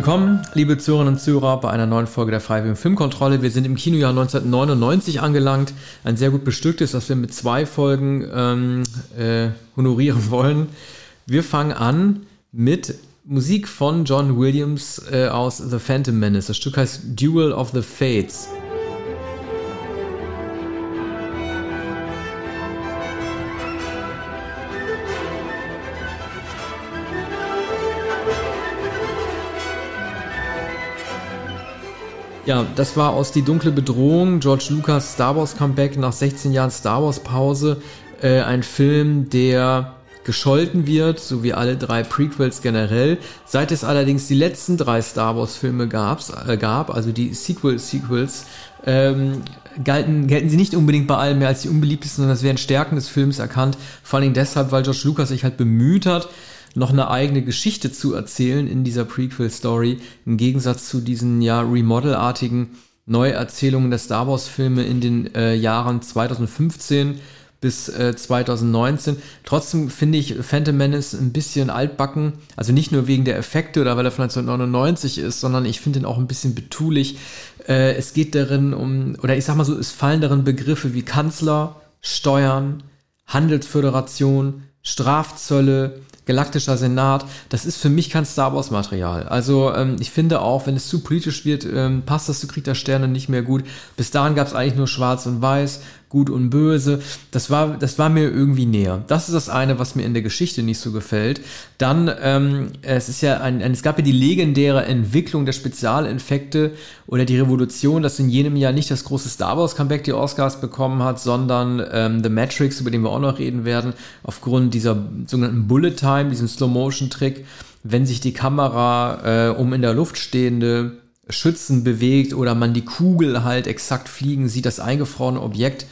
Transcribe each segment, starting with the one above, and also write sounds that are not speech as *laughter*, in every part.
Willkommen, liebe Zuhörerinnen und Zuhörer, bei einer neuen Folge der Freiwilligen Filmkontrolle. Wir sind im Kinojahr 1999 angelangt. Ein sehr gut bestücktes, das wir mit zwei Folgen ähm, äh, honorieren wollen. Wir fangen an mit Musik von John Williams äh, aus The Phantom Menace. Das Stück heißt Duel of the Fates. Ja, das war aus Die dunkle Bedrohung, George Lucas Star Wars Comeback nach 16 Jahren Star Wars Pause. Äh, ein Film, der gescholten wird, so wie alle drei Prequels generell. Seit es allerdings die letzten drei Star Wars Filme gab's, äh, gab, also die Sequel-Sequels, ähm, galten, gelten sie nicht unbedingt bei allen mehr als die unbeliebtesten, sondern es werden Stärken des Films erkannt. Vor allem deshalb, weil George Lucas sich halt bemüht hat, noch eine eigene Geschichte zu erzählen in dieser Prequel-Story, im Gegensatz zu diesen ja Remodel-artigen Neuerzählungen der Star Wars-Filme in den äh, Jahren 2015 bis äh, 2019. Trotzdem finde ich Phantom Menace ein bisschen altbacken. Also nicht nur wegen der Effekte oder weil er von 1999 ist, sondern ich finde ihn auch ein bisschen betulich. Äh, es geht darin um, oder ich sag mal so, es fallen darin Begriffe wie Kanzler, Steuern, Handelsföderation, Strafzölle, Galaktischer Senat, das ist für mich kein Star Wars Material. Also ähm, ich finde auch, wenn es zu politisch wird, ähm, passt das zu Krieg der Sterne nicht mehr gut. Bis dahin gab es eigentlich nur Schwarz und Weiß, Gut und Böse. Das war, das war mir irgendwie näher. Das ist das eine, was mir in der Geschichte nicht so gefällt. Dann, ähm, es ist ja ein, es gab ja die legendäre Entwicklung der Spezialeffekte oder die Revolution, dass in jenem Jahr nicht das große Star Wars Comeback die Oscars bekommen hat, sondern ähm, The Matrix, über den wir auch noch reden werden, aufgrund dieser sogenannten Bullet Time, diesem Slow Motion Trick, wenn sich die Kamera äh, um in der Luft stehende Schützen bewegt oder man die Kugel halt exakt fliegen sieht, das eingefrorene Objekt.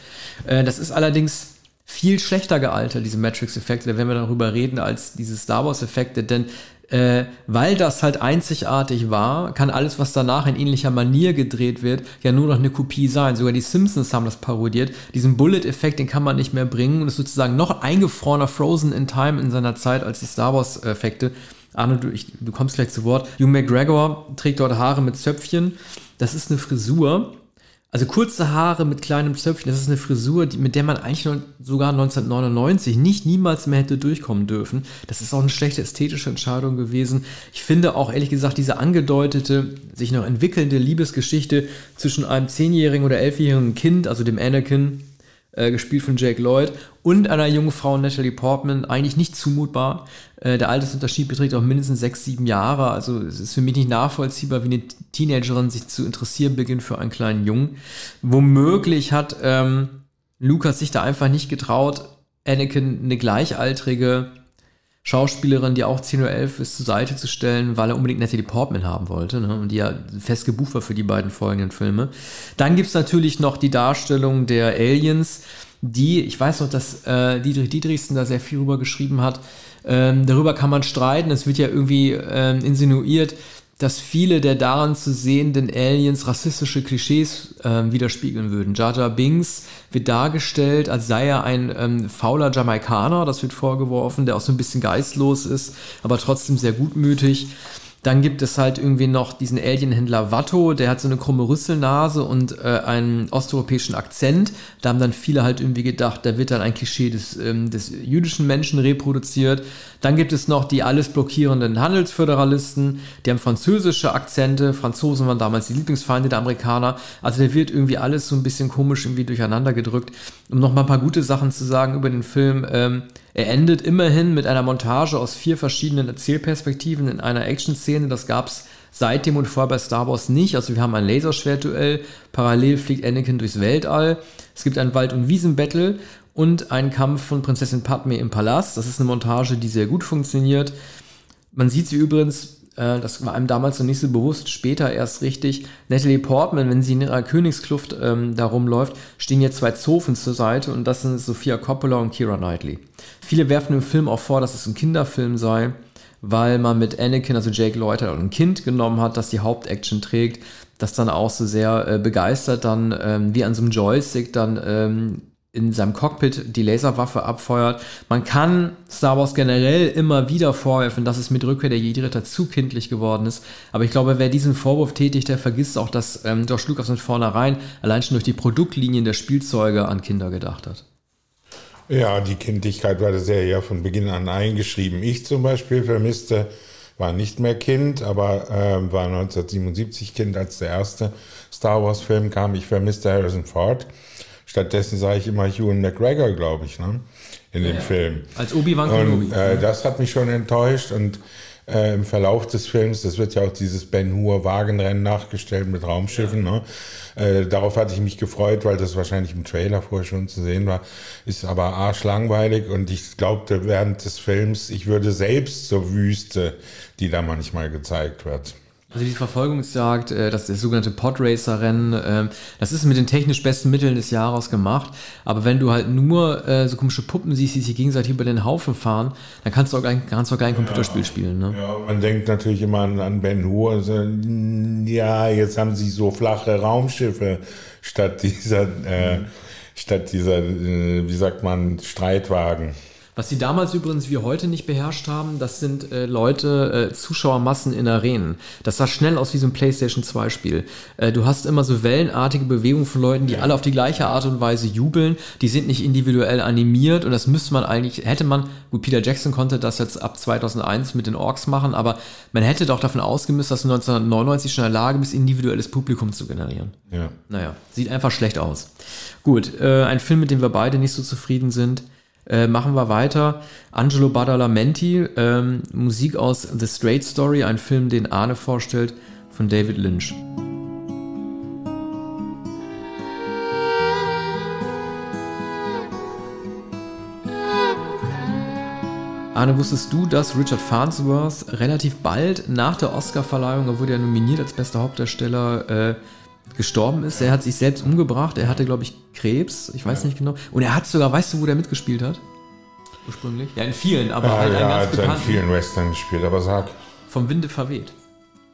Äh, das ist allerdings viel schlechter gealtert, diese Matrix-Effekte, da werden wir darüber reden, als diese Star Wars-Effekte, denn äh, weil das halt einzigartig war, kann alles, was danach in ähnlicher Manier gedreht wird, ja nur noch eine Kopie sein. Sogar die Simpsons haben das parodiert. Diesen Bullet-Effekt, den kann man nicht mehr bringen und ist sozusagen noch eingefrorener Frozen in Time in seiner Zeit als die Star Wars-Effekte. Arne, du, ich, du kommst gleich zu Wort. Hugh McGregor trägt dort Haare mit Zöpfchen. Das ist eine Frisur. Also kurze Haare mit kleinem Zöpfchen, das ist eine Frisur, die, mit der man eigentlich sogar 1999 nicht niemals mehr hätte durchkommen dürfen. Das ist auch eine schlechte ästhetische Entscheidung gewesen. Ich finde auch ehrlich gesagt diese angedeutete, sich noch entwickelnde Liebesgeschichte zwischen einem zehnjährigen oder elfjährigen Kind, also dem Anakin, äh, gespielt von Jake Lloyd, und einer jungen Frau, Natalie Portman, eigentlich nicht zumutbar. Äh, der Altersunterschied beträgt auch mindestens sechs, sieben Jahre. Also es ist für mich nicht nachvollziehbar, wie eine Teenagerin sich zu interessieren beginnt für einen kleinen Jungen. Womöglich hat ähm, Lukas sich da einfach nicht getraut, Anakin eine gleichaltrige Schauspielerin, die auch 10 oder 11 ist, zur Seite zu stellen, weil er unbedingt Natalie Portman haben wollte ne? und die ja fest gebucht war für die beiden folgenden Filme. Dann gibt es natürlich noch die Darstellung der Aliens, die, ich weiß noch, dass äh, Dietrich Dietrichsen da sehr viel drüber geschrieben hat. Ähm, darüber kann man streiten. Es wird ja irgendwie ähm, insinuiert, dass viele der daran zu sehenden Aliens rassistische Klischees äh, widerspiegeln würden. Jar Binks wird dargestellt, als sei er ein ähm, fauler Jamaikaner, das wird vorgeworfen, der auch so ein bisschen geistlos ist, aber trotzdem sehr gutmütig. Dann gibt es halt irgendwie noch diesen Alienhändler Watto, der hat so eine krumme Rüsselnase und äh, einen osteuropäischen Akzent. Da haben dann viele halt irgendwie gedacht, da wird dann ein Klischee des, ähm, des jüdischen Menschen reproduziert. Dann gibt es noch die alles blockierenden Handelsföderalisten, die haben französische Akzente. Franzosen waren damals die Lieblingsfeinde der Amerikaner. Also da wird irgendwie alles so ein bisschen komisch irgendwie durcheinander gedrückt. Um noch mal ein paar gute Sachen zu sagen über den Film. Ähm, er endet immerhin mit einer Montage aus vier verschiedenen Erzählperspektiven in einer Action-Szene. Das gab es seitdem und vorher bei Star Wars nicht. Also wir haben ein Laserschwertduell, parallel fliegt Anakin durchs Weltall. Es gibt ein Wald- und Wiesen-Battle und einen Kampf von Prinzessin Padme im Palast. Das ist eine Montage, die sehr gut funktioniert. Man sieht sie übrigens äh, das war einem damals noch nicht so bewusst, später erst richtig. Natalie Portman, wenn sie in ihrer Königskluft ähm, da rumläuft, stehen jetzt zwei Zofen zur Seite und das sind Sophia Coppola und Kira Knightley. Viele werfen im Film auch vor, dass es ein Kinderfilm sei, weil man mit Anakin, also Jake halt ein Kind genommen hat, das die Hauptaction trägt, das dann auch so sehr äh, begeistert dann ähm, wie an so einem Joystick dann ähm, in seinem Cockpit die Laserwaffe abfeuert. Man kann Star Wars generell immer wieder vorwerfen, dass es mit Rückkehr der Jedi-Ritter zu kindlich geworden ist. Aber ich glaube, wer diesen Vorwurf tätigt, der vergisst auch, dass ähm, George Lucas von vornherein allein schon durch die Produktlinien der Spielzeuge an Kinder gedacht hat. Ja, die Kindlichkeit war der Serie ja von Beginn an eingeschrieben. Ich zum Beispiel vermisste, war nicht mehr Kind, aber äh, war 1977 Kind, als der erste Star Wars-Film kam. Ich vermisste Harrison Ford. Stattdessen sah ich immer Ewan McGregor, glaube ich, ne? in dem ja, Film. Als Obi-Wan Kenobi. Äh, das hat mich schon enttäuscht und äh, im Verlauf des Films, das wird ja auch dieses Ben Hur Wagenrennen nachgestellt mit Raumschiffen. Ja. Ne? Äh, darauf hatte ich mich gefreut, weil das wahrscheinlich im Trailer vorher schon zu sehen war. Ist aber arschlangweilig und ich glaubte während des Films, ich würde selbst zur Wüste, die da manchmal gezeigt wird. Also die Verfolgungsjagd, äh, das, das sogenannte Podracer-Rennen, äh, das ist mit den technisch besten Mitteln des Jahres gemacht. Aber wenn du halt nur äh, so komische Puppen siehst, die sich gegenseitig über den Haufen fahren, dann kannst du auch, kein, kannst du auch kein Computerspiel spielen. Ne? Ja, man denkt natürlich immer an, an Ben Hur. Also, ja, jetzt haben sie so flache Raumschiffe statt dieser, äh, statt dieser, äh, wie sagt man, Streitwagen. Was sie damals übrigens wie heute nicht beherrscht haben, das sind äh, Leute, äh, Zuschauermassen in Arenen. Das sah schnell aus wie so ein PlayStation 2 Spiel. Äh, du hast immer so wellenartige Bewegungen von Leuten, die alle auf die gleiche Art und Weise jubeln. Die sind nicht individuell animiert und das müsste man eigentlich, hätte man, gut, Peter Jackson konnte das jetzt ab 2001 mit den Orks machen, aber man hätte doch davon ausgemüsst, dass du 1999 schon in der Lage bist, individuelles Publikum zu generieren. Ja. Naja, sieht einfach schlecht aus. Gut, äh, ein Film, mit dem wir beide nicht so zufrieden sind. Äh, machen wir weiter. Angelo Badalamenti, ähm, Musik aus The Straight Story, ein Film, den Arne vorstellt, von David Lynch. Arne, wusstest du, dass Richard Farnsworth relativ bald nach der Oscarverleihung, er wurde ja nominiert als bester Hauptdarsteller, äh, gestorben ist. Er hat sich selbst umgebracht. Er hatte, glaube ich, Krebs. Ich weiß ja. nicht genau. Und er hat sogar, weißt du, wo der mitgespielt hat? Ursprünglich? Ja, in vielen, aber ja, halt ja, ganz hat in vielen Western gespielt, aber sag. Vom Winde verweht.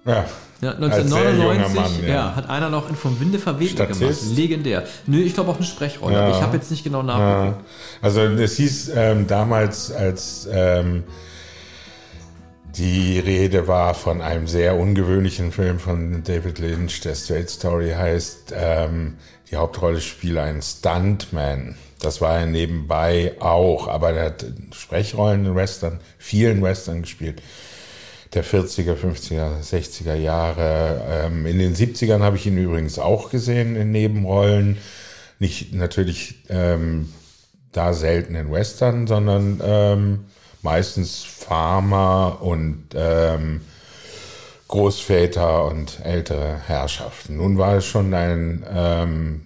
Ja. Ja, 1999 Mann, ja. ja. hat einer noch in Vom Winde verweht gemacht. Legendär. Nö, ich glaube auch eine Sprechrolle, ja. aber ich habe jetzt nicht genau nachgeguckt. Ja. Also es hieß ähm, damals, als ähm, die Rede war von einem sehr ungewöhnlichen Film von David Lynch, der Straight Story heißt, ähm, die Hauptrolle spielt ein Stuntman. Das war er nebenbei auch, aber er hat Sprechrollen in Western, vielen Western gespielt. Der 40er, 50er, 60er Jahre. Ähm, in den 70ern habe ich ihn übrigens auch gesehen in Nebenrollen. Nicht natürlich ähm, da selten in Western, sondern ähm, meistens Farmer und ähm, Großväter und ältere Herrschaften. Nun war es schon ein ähm,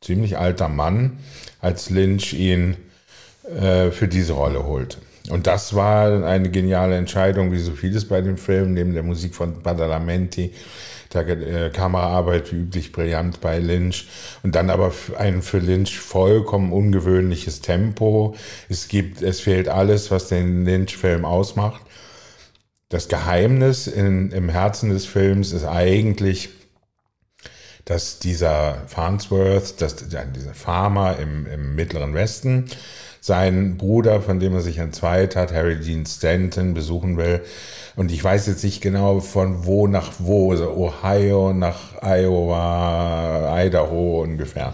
ziemlich alter Mann, als Lynch ihn äh, für diese Rolle holte. Und das war eine geniale Entscheidung, wie so vieles bei dem Film, neben der Musik von Badalamenti, der äh, Kameraarbeit wie üblich brillant bei Lynch und dann aber ein für Lynch vollkommen ungewöhnliches Tempo. Es gibt, es fehlt alles, was den Lynch-Film ausmacht. Das Geheimnis in, im Herzen des Films ist eigentlich, dass dieser Farnsworth, dass dieser Farmer im, im Mittleren Westen, seinen Bruder, von dem er sich entzweit hat, Harry Dean Stanton, besuchen will. Und ich weiß jetzt nicht genau von wo nach wo, also Ohio nach Iowa, Idaho ungefähr.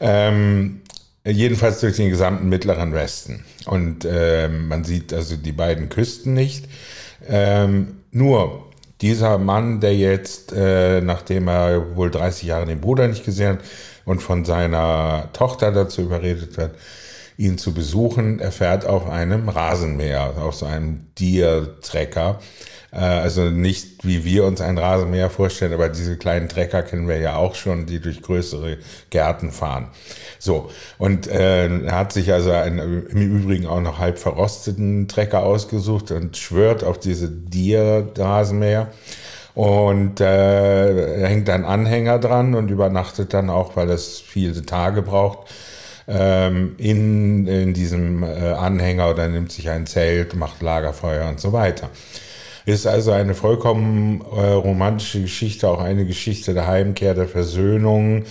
Ähm, jedenfalls durch den gesamten mittleren Westen. Und ähm, man sieht also die beiden Küsten nicht. Ähm, nur dieser Mann, der jetzt, äh, nachdem er wohl 30 Jahre den Bruder nicht gesehen hat und von seiner Tochter dazu überredet wird, ihn zu besuchen. Er fährt auf einem Rasenmäher, auf so einem Deer-Trecker. Äh, also nicht wie wir uns ein Rasenmäher vorstellen, aber diese kleinen Trecker kennen wir ja auch schon, die durch größere Gärten fahren. So, und äh, er hat sich also einen, im Übrigen auch noch halb verrosteten Trecker ausgesucht und schwört auf diese Deer-Rasenmäher. Und äh, hängt einen Anhänger dran und übernachtet dann auch, weil es viele Tage braucht, ähm, in, in diesem äh, Anhänger oder nimmt sich ein Zelt, macht Lagerfeuer und so weiter. Ist also eine vollkommen äh, romantische Geschichte, auch eine Geschichte der Heimkehr, der Versöhnung.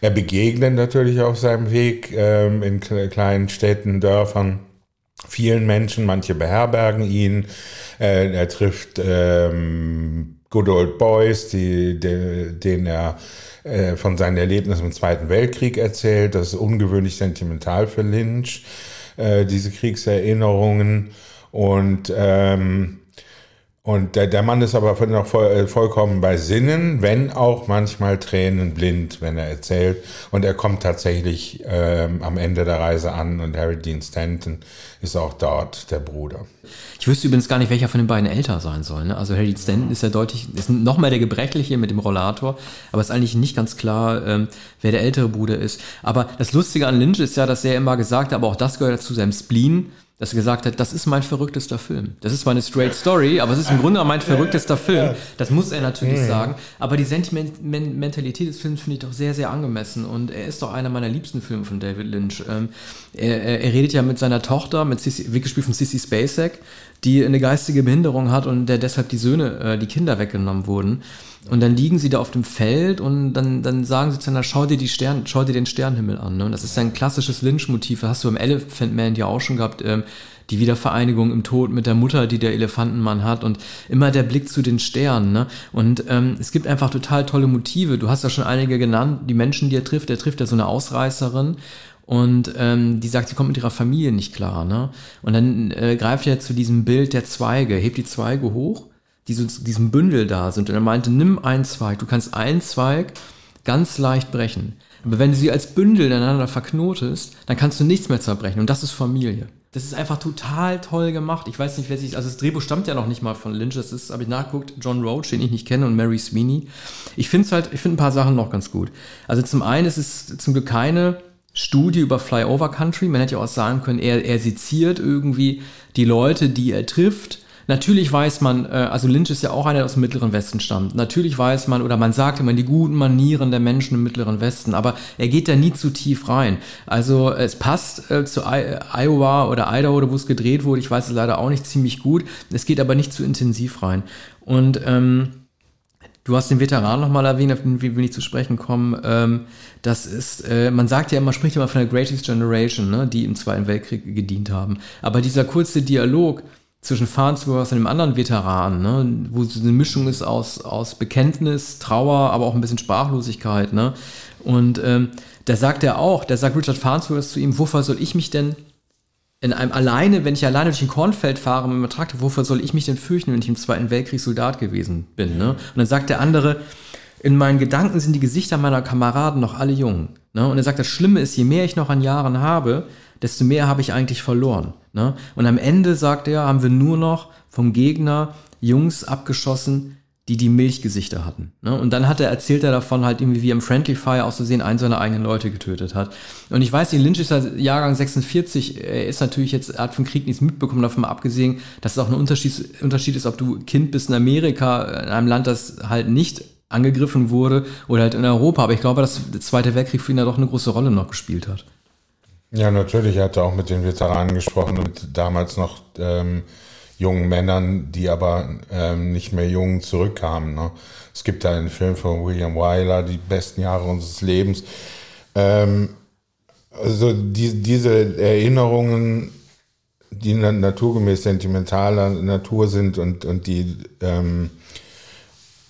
Er begegnet natürlich auf seinem Weg ähm, in kleinen Städten, Dörfern vielen Menschen, manche beherbergen ihn. Äh, er trifft ähm, Good Old Boys, die, die, denen er äh, von seinen Erlebnissen im Zweiten Weltkrieg erzählt. Das ist ungewöhnlich sentimental für Lynch, äh, diese Kriegserinnerungen. Und ähm, und der, der Mann ist aber noch voll, äh, vollkommen bei Sinnen, wenn auch manchmal tränenblind, wenn er erzählt. Und er kommt tatsächlich ähm, am Ende der Reise an und Harry Dean Stanton ist auch dort, der Bruder. Ich wüsste übrigens gar nicht, welcher von den beiden älter sein soll. Ne? Also Harry Dean Stanton ist ja deutlich, ist noch mal der Gebrechliche mit dem Rollator, aber ist eigentlich nicht ganz klar, ähm, wer der ältere Bruder ist. Aber das Lustige an Lynch ist ja, dass er immer gesagt hat, aber auch das gehört zu seinem Spleen, dass er gesagt hat, das ist mein verrücktester Film. Das ist zwar eine straight Story, aber es ist im Grunde mein verrücktester Film. Das muss er natürlich mhm. sagen. Aber die Sentimentalität des Films finde ich doch sehr, sehr angemessen. Und er ist doch einer meiner liebsten Filme von David Lynch. Ähm, er, er, redet ja mit seiner Tochter, mit Sissy, wie gespielt von Sissy Spacek, die eine geistige Behinderung hat und der deshalb die Söhne, äh, die Kinder weggenommen wurden. Und dann liegen sie da auf dem Feld und dann, dann sagen sie zu einer, schau dir die Stern, schau dir den Sternenhimmel an. Ne? Und das ist ein klassisches Lynch-Motiv. Hast du im Elephant Man ja auch schon gehabt. Ähm, die Wiedervereinigung im Tod mit der Mutter, die der Elefantenmann hat und immer der Blick zu den Sternen. Ne? Und ähm, es gibt einfach total tolle Motive. Du hast ja schon einige genannt, die Menschen, die er trifft. Er trifft ja so eine Ausreißerin und ähm, die sagt, sie kommt mit ihrer Familie nicht klar. Ne? Und dann äh, greift er zu diesem Bild der Zweige, hebt die Zweige hoch die so diesem Bündel da sind. Und er meinte, nimm einen Zweig, du kannst einen Zweig ganz leicht brechen. Aber wenn du sie als Bündel ineinander verknotest, dann kannst du nichts mehr zerbrechen. Und das ist Familie. Das ist einfach total toll gemacht. Ich weiß nicht, wer sich, also das Drehbuch stammt ja noch nicht mal von Lynch. Das ist, habe ich nachgeguckt, John Roach, den ich nicht kenne, und Mary Sweeney. Ich finde es halt, ich finde ein paar Sachen noch ganz gut. Also zum einen ist es zum Glück keine Studie über Flyover Country. Man hätte ja auch sagen können, er, er seziert irgendwie die Leute, die er trifft Natürlich weiß man, äh, also Lynch ist ja auch einer, der aus dem Mittleren Westen stammt. Natürlich weiß man oder man sagt immer die guten Manieren der Menschen im Mittleren Westen, aber er geht da nie zu tief rein. Also es passt äh, zu I Iowa oder Idaho, wo es gedreht wurde. Ich weiß es leider auch nicht ziemlich gut. Es geht aber nicht zu intensiv rein. Und ähm, Du hast den Veteran nochmal erwähnt, auf den wir nicht zu sprechen kommen. Ähm, das ist, äh, man sagt ja immer, spricht immer von der Greatest Generation, ne, die im Zweiten Weltkrieg gedient haben. Aber dieser kurze Dialog, zwischen Farnsworth und einem anderen Veteran, ne, wo so eine Mischung ist aus, aus Bekenntnis, Trauer, aber auch ein bisschen Sprachlosigkeit. Ne? Und ähm, da sagt er auch, da sagt Richard Farnsworth zu ihm, wofür soll ich mich denn in einem alleine, wenn ich alleine durch ein Kornfeld fahre mit einem Traktor, wofür soll ich mich denn fürchten, wenn ich im Zweiten Weltkrieg Soldat gewesen bin? Ne? Und dann sagt der andere, in meinen Gedanken sind die Gesichter meiner Kameraden noch alle jung. Ne? Und er sagt, das Schlimme ist, je mehr ich noch an Jahren habe, desto mehr habe ich eigentlich verloren. Ne? Und am Ende, sagt er, haben wir nur noch vom Gegner Jungs abgeschossen, die die Milchgesichter hatten. Ne? Und dann hat er, erzählt er davon halt irgendwie, wie er im Friendly Fire aus Versehen einen seiner eigenen Leute getötet hat. Und ich weiß, Lynch ist ja Jahrgang 46, er ist natürlich jetzt, er hat vom Krieg nichts mitbekommen, davon mal abgesehen, dass es auch ein Unterschied, Unterschied ist, ob du Kind bist in Amerika, in einem Land, das halt nicht angegriffen wurde, oder halt in Europa. Aber ich glaube, dass der Zweite Weltkrieg für ihn ja doch eine große Rolle noch gespielt hat. Ja, natürlich. Er hatte auch mit den Veteranen gesprochen und damals noch ähm, jungen Männern, die aber ähm, nicht mehr jung zurückkamen. Ne? Es gibt da einen Film von William Wyler, Die besten Jahre unseres Lebens. Ähm, also die, diese Erinnerungen, die naturgemäß sentimentaler Natur sind und, und die ähm,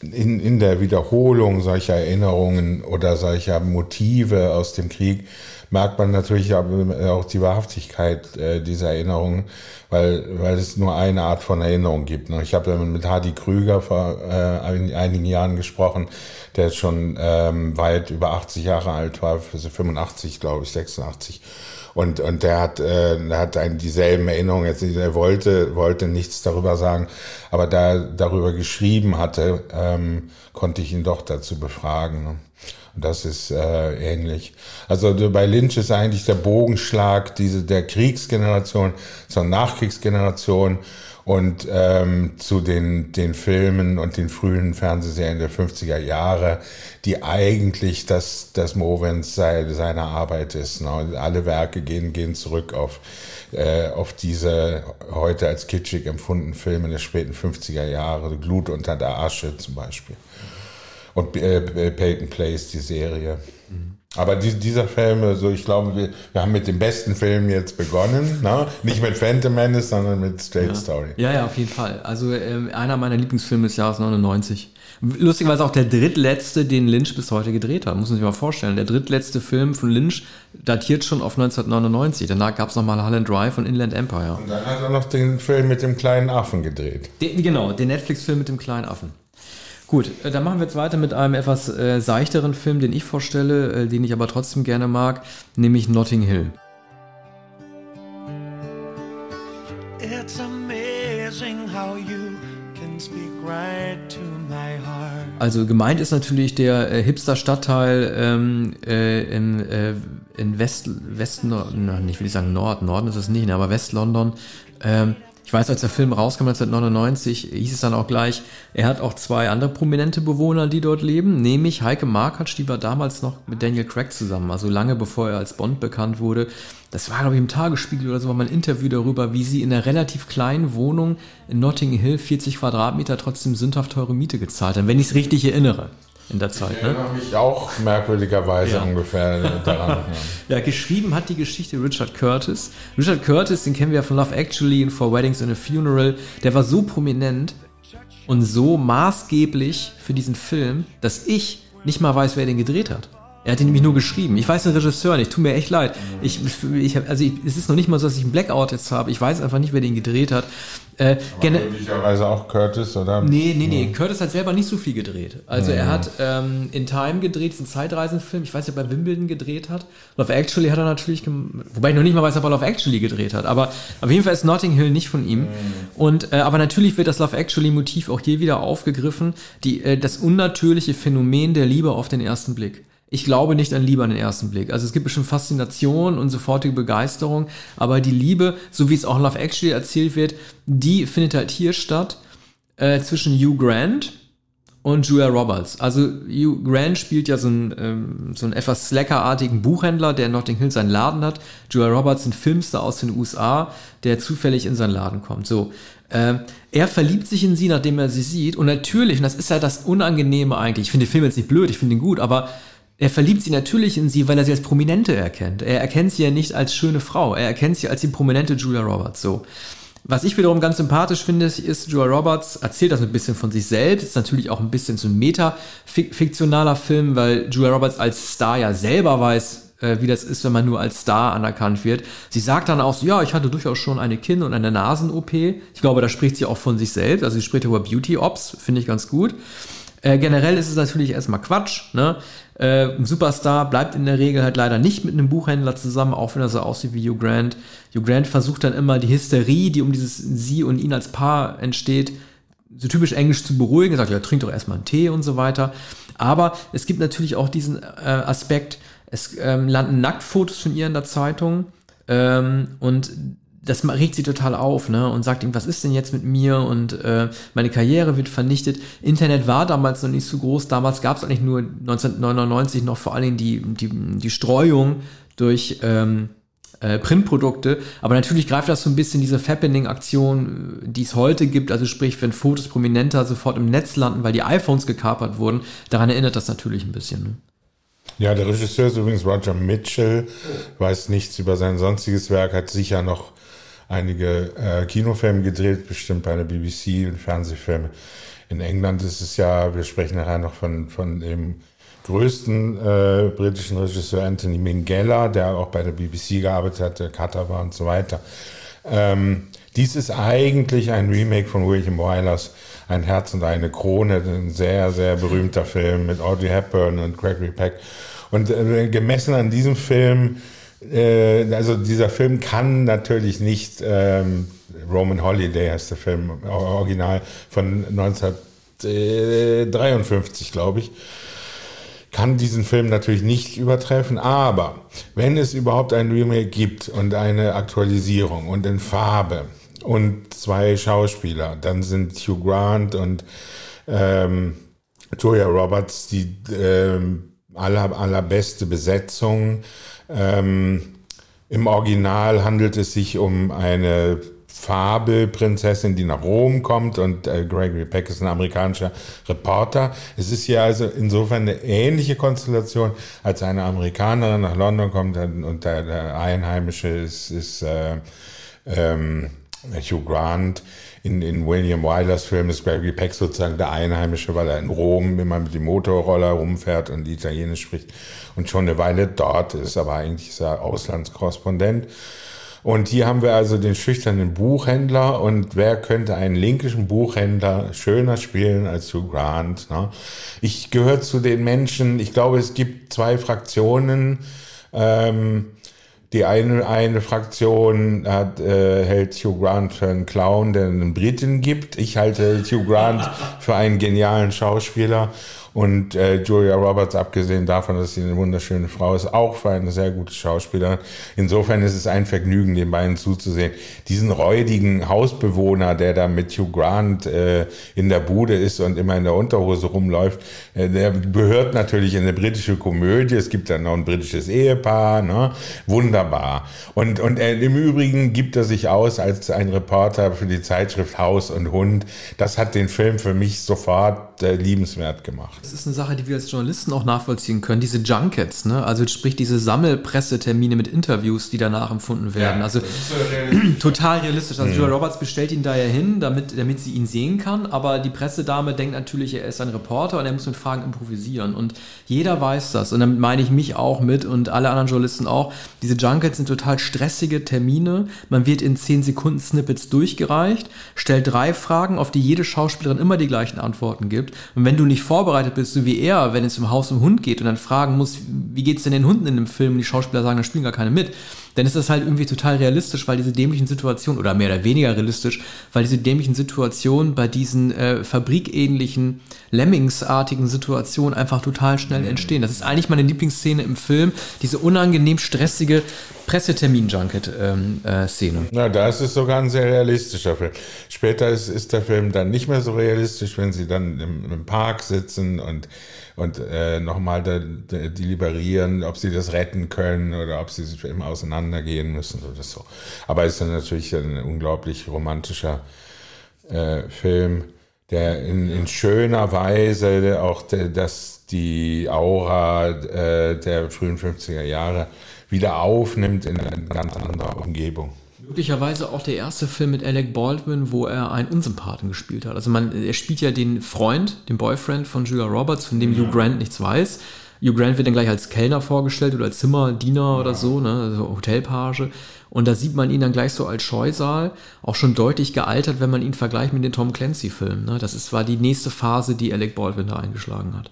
in, in der Wiederholung solcher Erinnerungen oder solcher Motive aus dem Krieg merkt man natürlich auch die Wahrhaftigkeit äh, dieser Erinnerungen, weil, weil es nur eine Art von Erinnerung gibt. Ne? Ich habe mit Hardy Krüger vor äh, einigen Jahren gesprochen, der schon ähm, weit über 80 Jahre alt war, 85 glaube ich, 86. Und, und der hat, äh, hat einen dieselben Erinnerungen. Jetzt, er wollte, wollte nichts darüber sagen, aber da er darüber geschrieben hatte, ähm, konnte ich ihn doch dazu befragen. Ne? Und das ist äh, ähnlich. Also bei Lynch ist eigentlich der Bogenschlag diese, der Kriegsgeneration zur Nachkriegsgeneration und ähm, zu den, den Filmen und den frühen Fernsehserien der 50er Jahre, die eigentlich das, das Movens seiner Arbeit ist. Ne? Alle Werke gehen, gehen zurück auf, äh, auf diese heute als kitschig empfundenen Filme der späten 50er Jahre, Glut unter der Asche zum Beispiel. Und äh, Peyton Place, die Serie. Aber die, dieser Film, also ich glaube, wir, wir haben mit dem besten Film jetzt begonnen. Ne? Nicht mit Phantom Menace, sondern mit Straight ja. Story. Ja, ja, auf jeden Fall. Also äh, einer meiner Lieblingsfilme des Jahres 99. Lustigerweise auch der drittletzte, den Lynch bis heute gedreht hat. Muss man sich mal vorstellen. Der drittletzte Film von Lynch datiert schon auf 1999. Danach gab es nochmal Holland Drive und Inland Empire. Und dann hat er noch den Film mit dem kleinen Affen gedreht. Den, genau, den Netflix-Film mit dem kleinen Affen. Gut, äh, dann machen wir jetzt weiter mit einem etwas äh, seichteren Film, den ich vorstelle, äh, den ich aber trotzdem gerne mag, nämlich Notting Hill. It's amazing how you can speak right to my heart. Also gemeint ist natürlich der äh, Hipster-Stadtteil ähm, äh, in, äh, in West, West, nicht will ich sagen Nord, Norden ist es nicht, aber West-London. Ähm, ich weiß, als der Film rauskam 1999, hieß es dann auch gleich, er hat auch zwei andere prominente Bewohner, die dort leben, nämlich Heike Markatsch, die war damals noch mit Daniel Craig zusammen, also lange bevor er als Bond bekannt wurde. Das war, glaube ich, im Tagesspiegel oder so, war mal ein Interview darüber, wie sie in einer relativ kleinen Wohnung in Notting Hill, 40 Quadratmeter, trotzdem sündhaft teure Miete gezahlt haben, wenn ich es richtig erinnere in der Zeit. Ich ne? mich auch merkwürdigerweise ja. ungefähr *laughs* daran. ja, geschrieben hat die Geschichte Richard Curtis. Richard Curtis, den kennen wir ja von Love Actually und For Weddings and a Funeral. Der war so prominent und so maßgeblich für diesen Film, dass ich nicht mal weiß, wer den gedreht hat. Er hat ihn nämlich nur geschrieben. Ich weiß den Regisseur nicht, tut mir echt leid. Ich, ich hab, also ich, es ist noch nicht mal so, dass ich einen Blackout jetzt habe. Ich weiß einfach nicht, wer den gedreht hat. Äh, möglicherweise auch Curtis, oder? Nee, nee, nee. Curtis hat selber nicht so viel gedreht. Also mhm. er hat ähm, in Time gedreht, einen Zeitreisenfilm. Ich weiß nicht, ob er bei Wimbledon gedreht hat. Love Actually hat er natürlich, wobei ich noch nicht mal weiß, ob er Love Actually gedreht hat. Aber auf jeden Fall ist Notting Hill nicht von ihm. Mhm. Und äh, aber natürlich wird das Love Actually Motiv auch hier wieder aufgegriffen. Die, äh, das unnatürliche Phänomen der Liebe auf den ersten Blick ich glaube nicht an Liebe an den ersten Blick. Also es gibt bestimmt Faszination und sofortige Begeisterung, aber die Liebe, so wie es auch in Love Actually erzählt wird, die findet halt hier statt äh, zwischen Hugh Grant und Julia Roberts. Also Hugh Grant spielt ja so einen, ähm, so einen etwas slackerartigen Buchhändler, der in Notting Hill seinen Laden hat. Julia Roberts ein Filmstar aus den USA, der zufällig in seinen Laden kommt. So, äh, er verliebt sich in sie, nachdem er sie sieht. Und natürlich, und das ist ja das Unangenehme eigentlich, ich finde den Film jetzt nicht blöd, ich finde ihn gut, aber er verliebt sie natürlich in sie, weil er sie als Prominente erkennt. Er erkennt sie ja nicht als schöne Frau. Er erkennt sie als die prominente Julia Roberts. So. Was ich wiederum ganz sympathisch finde, ist, Julia Roberts erzählt das ein bisschen von sich selbst. Ist natürlich auch ein bisschen so ein meta-fiktionaler Film, weil Julia Roberts als Star ja selber weiß, äh, wie das ist, wenn man nur als Star anerkannt wird. Sie sagt dann auch so, ja, ich hatte durchaus schon eine Kinn- und eine Nasen-OP. Ich glaube, da spricht sie auch von sich selbst. Also sie spricht über Beauty-Ops, finde ich ganz gut. Äh, generell ist es natürlich erstmal Quatsch. Ne? Äh, ein Superstar bleibt in der Regel halt leider nicht mit einem Buchhändler zusammen, auch wenn er so aussieht wie Hugh Grant. Hugh Grant versucht dann immer die Hysterie, die um dieses sie und ihn als Paar entsteht, so typisch englisch zu beruhigen. Er sagt, ja, trink doch erstmal einen Tee und so weiter. Aber es gibt natürlich auch diesen äh, Aspekt, es ähm, landen Nacktfotos von ihr in der Zeitung. Ähm, und das regt sie total auf, ne? Und sagt ihm, was ist denn jetzt mit mir? Und äh, meine Karriere wird vernichtet. Internet war damals noch nicht so groß. Damals gab es eigentlich nur 1999 noch vor allen Dingen die, die, die Streuung durch ähm, äh, Printprodukte. Aber natürlich greift das so ein bisschen diese Fappening-Aktion, die es heute gibt. Also sprich, wenn Fotos prominenter sofort im Netz landen, weil die iPhones gekapert wurden. Daran erinnert das natürlich ein bisschen. Ne? Ja, der Regisseur ist übrigens Roger Mitchell, weiß nichts über sein sonstiges Werk, hat sicher noch einige äh, Kinofilme gedreht, bestimmt bei der BBC und Fernsehfilme. In England ist es ja, wir sprechen nachher noch von, von dem größten äh, britischen Regisseur Anthony Minghella, der auch bei der BBC gearbeitet hat, der Cutter war und so weiter. Ähm, dies ist eigentlich ein Remake von William Wylers Ein Herz und eine Krone, ein sehr, sehr berühmter Film mit Audrey Hepburn und Gregory Peck. Und äh, gemessen an diesem Film äh, also dieser Film kann natürlich nicht, ähm, Roman Holiday heißt der Film, original von 1953, glaube ich, kann diesen Film natürlich nicht übertreffen, aber wenn es überhaupt ein Remake gibt und eine Aktualisierung und in Farbe und zwei Schauspieler, dann sind Hugh Grant und ähm, Julia Roberts die ähm, aller, allerbeste Besetzung. Ähm, Im Original handelt es sich um eine Fabelprinzessin, die nach Rom kommt und äh, Gregory Peck ist ein amerikanischer Reporter. Es ist hier also insofern eine ähnliche Konstellation, als eine Amerikanerin nach London kommt und der, der Einheimische ist, ist äh, ähm, Hugh Grant. In, in William Wylers Film ist Gregory Peck sozusagen der Einheimische, weil er in Rom immer mit dem Motorroller rumfährt und Italienisch spricht und schon eine Weile dort ist, aber eigentlich ist er Auslandskorrespondent. Und hier haben wir also den schüchternen Buchhändler und wer könnte einen linkischen Buchhändler schöner spielen als Hugh Grant? Ne? Ich gehöre zu den Menschen, ich glaube, es gibt zwei Fraktionen. Ähm, die eine, eine Fraktion hat, äh, hält Hugh Grant für einen Clown, der einen Briten gibt. Ich halte Hugh Grant *laughs* für einen genialen Schauspieler. Und äh, Julia Roberts, abgesehen davon, dass sie eine wunderschöne Frau ist, auch für eine sehr gute Schauspielerin. Insofern ist es ein Vergnügen, den beiden zuzusehen. Diesen räudigen Hausbewohner, der da mit Hugh Grant äh, in der Bude ist und immer in der Unterhose rumläuft, äh, der gehört natürlich in eine britische Komödie. Es gibt dann noch ein britisches Ehepaar. Ne? Wunderbar. Und, und äh, im Übrigen gibt er sich aus als ein Reporter für die Zeitschrift Haus und Hund. Das hat den Film für mich sofort äh, liebenswert gemacht. Das ist eine Sache, die wir als Journalisten auch nachvollziehen können. Diese Junkets, ne? also sprich diese Sammelpressetermine mit Interviews, die danach empfunden werden. Ja, also realistisch. *clears throat* total realistisch. Also mhm. Julia Roberts bestellt ihn da ja hin, damit, damit sie ihn sehen kann, aber die Pressedame denkt natürlich, er ist ein Reporter und er muss mit Fragen improvisieren. Und jeder weiß das. Und damit meine ich mich auch mit und alle anderen Journalisten auch. Diese Junkets sind total stressige Termine. Man wird in 10 Sekunden Snippets durchgereicht, stellt drei Fragen, auf die jede Schauspielerin immer die gleichen Antworten gibt. Und wenn du nicht vorbereitet vorbereitet bist, so wie er, wenn es im Haus um Hund geht und dann fragen muss, wie geht es denn den Hunden in dem Film? Und die Schauspieler sagen, da spielen gar keine mit, dann ist das halt irgendwie total realistisch, weil diese dämlichen Situationen, oder mehr oder weniger realistisch, weil diese dämlichen Situationen bei diesen äh, fabrikähnlichen, Lemmingsartigen Situationen einfach total schnell entstehen. Das ist eigentlich meine Lieblingsszene im Film, diese unangenehm stressige Dann dann und äh, nochmal deliberieren, ob sie das retten können oder ob sie sich immer auseinandergehen müssen oder so. Aber es ist natürlich ein unglaublich romantischer äh, Film, der in, in schöner Weise auch de, das, die Aura äh, der frühen 50er Jahre wieder aufnimmt in eine ganz andere Umgebung. Möglicherweise auch der erste Film mit Alec Baldwin, wo er einen Unsympathen gespielt hat. Also man, er spielt ja den Freund, den Boyfriend von Julia Roberts, von dem ja. Hugh Grant nichts weiß. Hugh Grant wird dann gleich als Kellner vorgestellt oder als Zimmerdiener ja. oder so, ne, also Hotelpage. Und da sieht man ihn dann gleich so als Scheusal, auch schon deutlich gealtert, wenn man ihn vergleicht mit den Tom Clancy-Filmen. Ne? Das ist, war die nächste Phase, die Alec Baldwin da eingeschlagen hat.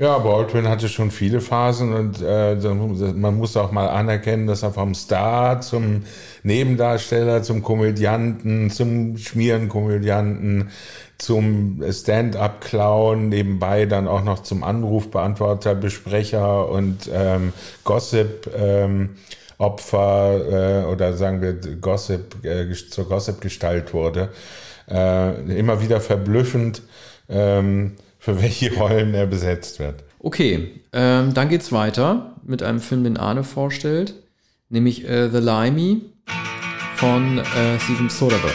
Ja, Baldwin hatte schon viele Phasen und äh, man muss auch mal anerkennen, dass er vom Star zum Nebendarsteller, zum Komödianten, zum Schmierenkomödianten, zum Stand-up-Clown, nebenbei dann auch noch zum Anrufbeantworter, Besprecher und ähm, Gossip. Ähm, Opfer äh, oder sagen wir Gossip äh, zur Gossip-Gestalt wurde. Äh, immer wieder verblüffend. Ähm, für welche Rollen er besetzt wird. Okay, ähm, dann geht's weiter mit einem Film, den Arne vorstellt, nämlich äh, The Limey von äh, Steven Soderbergh.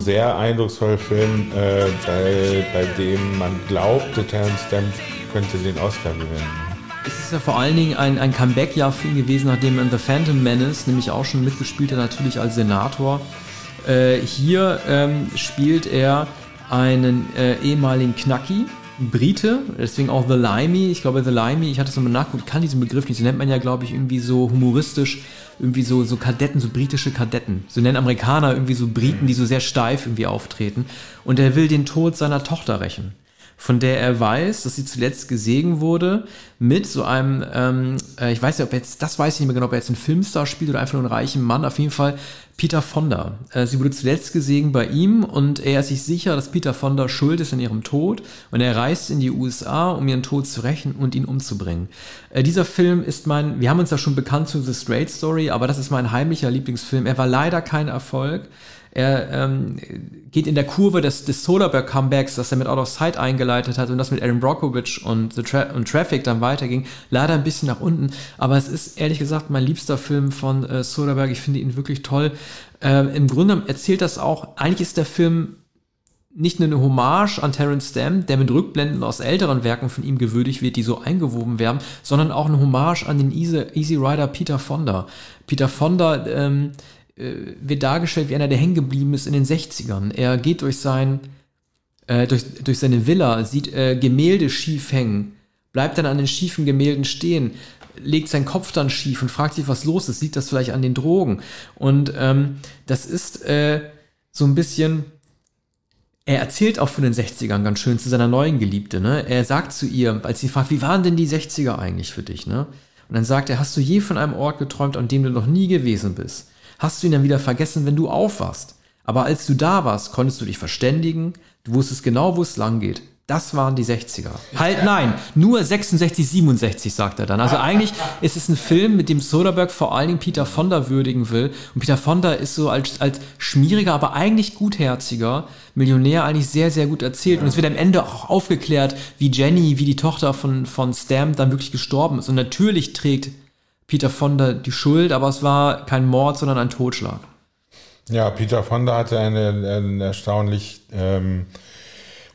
Sehr eindrucksvoller Film, äh, bei, bei dem man glaubte, Terence Stamp könnte den Oscar gewinnen. Es ist ja vor allen Dingen ein, ein Comeback-Jahr für ihn gewesen, nachdem er in The Phantom Menace nämlich auch schon mitgespielt hat, natürlich als Senator. Äh, hier ähm, spielt er einen äh, ehemaligen Knacki, Brite, deswegen auch The Limey. Ich glaube, The Limey, ich hatte es nochmal nachgeguckt, kann diesen Begriff nicht. So nennt man ja, glaube ich, irgendwie so humoristisch, irgendwie so, so Kadetten, so britische Kadetten. So nennen Amerikaner irgendwie so Briten, die so sehr steif irgendwie auftreten. Und er will den Tod seiner Tochter rächen von der er weiß, dass sie zuletzt gesegnet wurde mit so einem, ähm, äh, ich weiß nicht, ob jetzt, das weiß ich nicht mehr genau, ob er jetzt einen Filmstar spielt oder einfach nur einen reichen Mann, auf jeden Fall Peter Fonda. Äh, sie wurde zuletzt gesegnet bei ihm und er ist sich sicher, dass Peter Fonda schuld ist an ihrem Tod und er reist in die USA, um ihren Tod zu rächen und ihn umzubringen. Äh, dieser Film ist mein, wir haben uns ja schon bekannt zu The Straight Story, aber das ist mein heimlicher Lieblingsfilm. Er war leider kein Erfolg. Er ähm, geht in der Kurve des, des Soderbergh-Comebacks, das er mit Out of Sight eingeleitet hat und das mit Aaron Brockovich und, The Tra und Traffic dann weiterging, leider ein bisschen nach unten. Aber es ist ehrlich gesagt mein liebster Film von äh, Soderbergh. Ich finde ihn wirklich toll. Äh, Im Grunde erzählt das auch, eigentlich ist der Film nicht nur eine Hommage an Terence Stamp, der mit Rückblenden aus älteren Werken von ihm gewürdigt wird, die so eingewoben werden, sondern auch eine Hommage an den Easy, Easy Rider Peter Fonda. Peter Fonda ähm, äh, wird dargestellt wie einer, der hängen geblieben ist in den 60ern. Er geht durch sein, äh, durch, durch seine Villa, sieht äh, Gemälde schief hängen, bleibt dann an den schiefen Gemälden stehen, legt seinen Kopf dann schief und fragt sich, was los ist, sieht das vielleicht an den Drogen. Und ähm, das ist äh, so ein bisschen er erzählt auch von den 60ern ganz schön zu seiner neuen Geliebte, ne? Er sagt zu ihr, als sie fragt, wie waren denn die 60er eigentlich für dich, ne? Und dann sagt er, hast du je von einem Ort geträumt, an dem du noch nie gewesen bist? Hast du ihn dann wieder vergessen, wenn du aufwachst? Aber als du da warst, konntest du dich verständigen, du wusstest genau, wo es lang geht. Das waren die 60er. Halt nein, nur 66, 67, sagt er dann. Also eigentlich ist es ein Film, mit dem Soderbergh vor allen Dingen Peter Fonda würdigen will. Und Peter Fonda ist so als, als schmieriger, aber eigentlich gutherziger Millionär eigentlich sehr, sehr gut erzählt. Und es wird am Ende auch aufgeklärt, wie Jenny, wie die Tochter von, von Stamp dann wirklich gestorben ist. Und natürlich trägt Peter Fonda die Schuld, aber es war kein Mord, sondern ein Totschlag. Ja, Peter Fonda hatte eine, eine erstaunlich... Ähm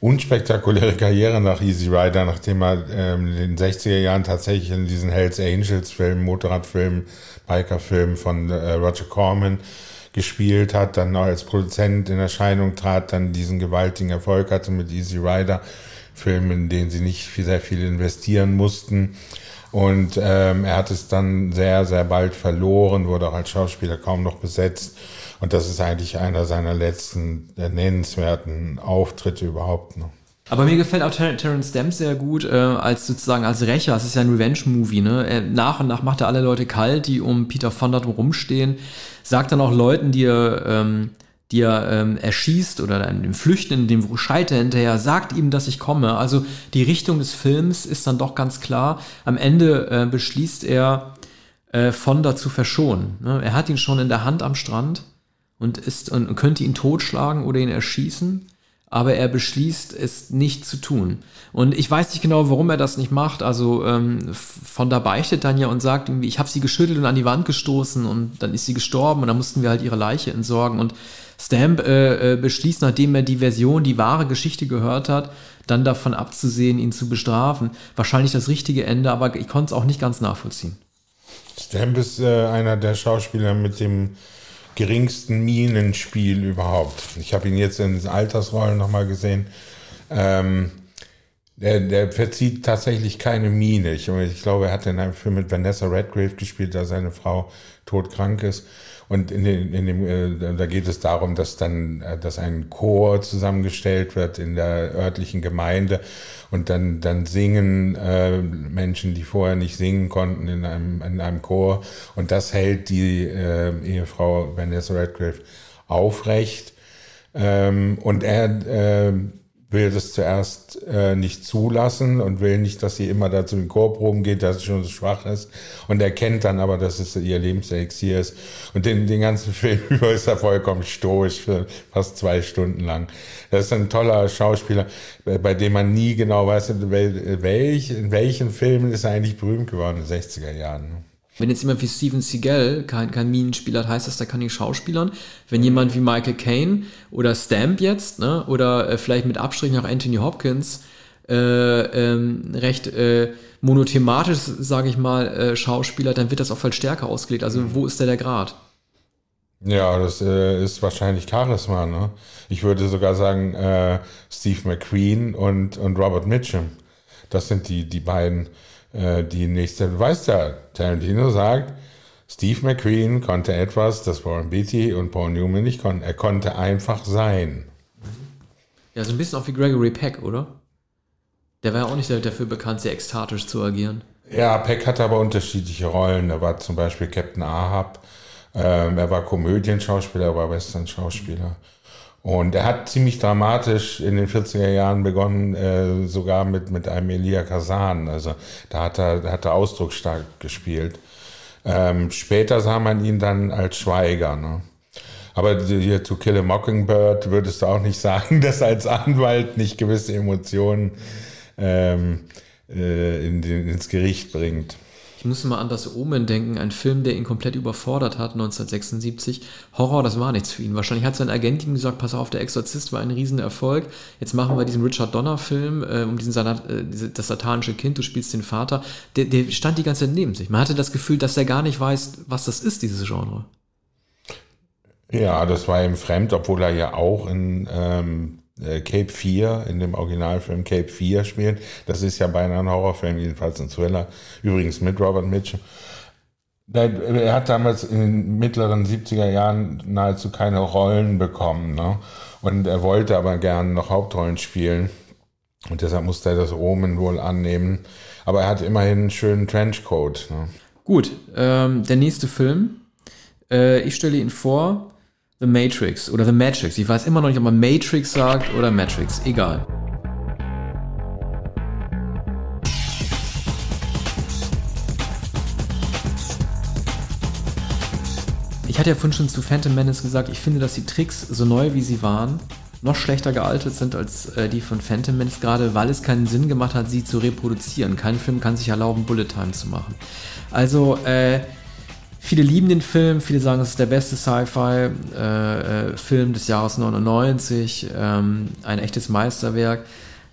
unspektakuläre Karriere nach Easy Rider, nachdem er ähm, in den 60er Jahren tatsächlich in diesen Hells Angels Filmen, Motorradfilmen, Bikerfilmen von äh, Roger Corman gespielt hat, dann als Produzent in Erscheinung trat, dann diesen gewaltigen Erfolg hatte mit Easy Rider, Filmen, in denen sie nicht sehr viel investieren mussten. Und ähm, er hat es dann sehr, sehr bald verloren, wurde auch als Schauspieler kaum noch besetzt und das ist eigentlich einer seiner letzten nennenswerten Auftritte überhaupt. Ne? Aber mir gefällt auch Ter Terence Stamp sehr gut äh, als sozusagen als Rächer. Es ist ja ein Revenge-Movie. Ne? Nach und nach macht er alle Leute kalt, die um Peter Fonda rumstehen. Sagt dann auch Leuten, die er, ähm, die er ähm, erschießt oder dem Flüchtenden, dem schreit er hinterher, sagt ihm, dass ich komme. Also die Richtung des Films ist dann doch ganz klar. Am Ende äh, beschließt er, äh, Fonda zu verschonen. Ne? Er hat ihn schon in der Hand am Strand und, ist, und könnte ihn totschlagen oder ihn erschießen, aber er beschließt, es nicht zu tun. Und ich weiß nicht genau, warum er das nicht macht. Also ähm, von da beichtet dann ja und sagt irgendwie, ich habe sie geschüttelt und an die Wand gestoßen und dann ist sie gestorben und dann mussten wir halt ihre Leiche entsorgen. Und Stamp äh, äh, beschließt, nachdem er die Version, die wahre Geschichte gehört hat, dann davon abzusehen, ihn zu bestrafen. Wahrscheinlich das richtige Ende, aber ich konnte es auch nicht ganz nachvollziehen. Stamp ist äh, einer der Schauspieler mit dem geringsten Minenspiel überhaupt. Ich habe ihn jetzt in Altersrollen nochmal gesehen. Ähm, der, der verzieht tatsächlich keine Mine. Ich, ich, glaube, er hat in einem Film mit Vanessa Redgrave gespielt, da seine Frau todkrank ist. Und in, den, in dem, äh, da geht es darum, dass dann, äh, dass ein Chor zusammengestellt wird in der örtlichen Gemeinde und dann, dann singen äh, Menschen, die vorher nicht singen konnten, in einem, in einem Chor. Und das hält die äh, Ehefrau Vanessa Redgrave aufrecht. Ähm, und er äh, will das zuerst äh, nicht zulassen und will nicht, dass sie immer da zu den Chorproben geht, dass sie schon so schwach ist und erkennt dann aber, dass es ihr Lebenselixier ist und den, den ganzen *laughs* Film über ist er vollkommen stoisch für fast zwei Stunden lang. Das ist ein toller Schauspieler, bei dem man nie genau weiß, welch, in welchen Filmen ist er eigentlich berühmt geworden in den 60er Jahren. Wenn jetzt jemand wie Steven Seagal kein, kein Minenspieler hat, heißt das, der kann nicht schauspielern. Wenn jemand wie Michael Caine oder Stamp jetzt, ne, oder äh, vielleicht mit Abstrichen auch Anthony Hopkins, äh, ähm, recht äh, monothematisch, sage ich mal, äh, Schauspieler, dann wird das auch viel stärker ausgelegt. Also wo ist da der Grad? Ja, das äh, ist wahrscheinlich Charisma. Ne? Ich würde sogar sagen äh, Steve McQueen und, und Robert Mitchum. Das sind die, die beiden äh, die nächste, weißt ja, Tarantino sagt, Steve McQueen konnte etwas, das Warren Beatty und Paul Newman nicht konnten. Er konnte einfach sein. Ja, so ein bisschen auch wie Gregory Peck, oder? Der war ja auch nicht dafür bekannt, sehr ekstatisch zu agieren. Ja, Peck hatte aber unterschiedliche Rollen. Er war zum Beispiel Captain Ahab. Ähm, er war Komödienschauspieler, er war Western-Schauspieler. Und er hat ziemlich dramatisch in den 40er Jahren begonnen, äh, sogar mit, mit einem Elia Kazan. Also da hat er, da hat er ausdrucksstark gespielt. Ähm, später sah man ihn dann als Schweiger. Ne? Aber hier To Kill a Mockingbird würdest du auch nicht sagen, *laughs* dass als Anwalt nicht gewisse Emotionen ähm, äh, in den, ins Gericht bringt. Ich muss mal an das Omen denken, ein Film, der ihn komplett überfordert hat, 1976. Horror, das war nichts für ihn. Wahrscheinlich hat sein Agent ihm gesagt, pass auf, der Exorzist war ein Riesenerfolg. Jetzt machen wir diesen Richard Donner-Film äh, um diesen Sanat, äh, das satanische Kind, du spielst den Vater. Der, der stand die ganze Zeit neben sich. Man hatte das Gefühl, dass er gar nicht weiß, was das ist, dieses Genre. Ja, das war ihm fremd, obwohl er ja auch in ähm, äh, Cape 4, in dem Originalfilm Cape 4 spielt. Das ist ja beinahe ein Horrorfilm, jedenfalls ein Thriller. Übrigens mit Robert Mitchum. Er hat damals in den mittleren 70er Jahren nahezu keine Rollen bekommen. Ne? Und er wollte aber gerne noch Hauptrollen spielen. Und deshalb musste er das Omen wohl annehmen. Aber er hat immerhin einen schönen Trenchcoat. Ne? Gut, ähm, der nächste Film. Äh, ich stelle ihn vor. The Matrix oder The Matrix. Ich weiß immer noch nicht, ob man Matrix sagt oder Matrix. Egal. Ich hatte ja vorhin schon zu Phantom Menace gesagt, ich finde, dass die Tricks, so neu wie sie waren, noch schlechter gealtert sind als äh, die von Phantom Menace, gerade weil es keinen Sinn gemacht hat, sie zu reproduzieren. Kein Film kann sich erlauben, Bullet Time zu machen. Also, äh, Viele lieben den Film, viele sagen, es ist der beste Sci-Fi-Film äh, äh des Jahres 99, ähm, ein echtes Meisterwerk.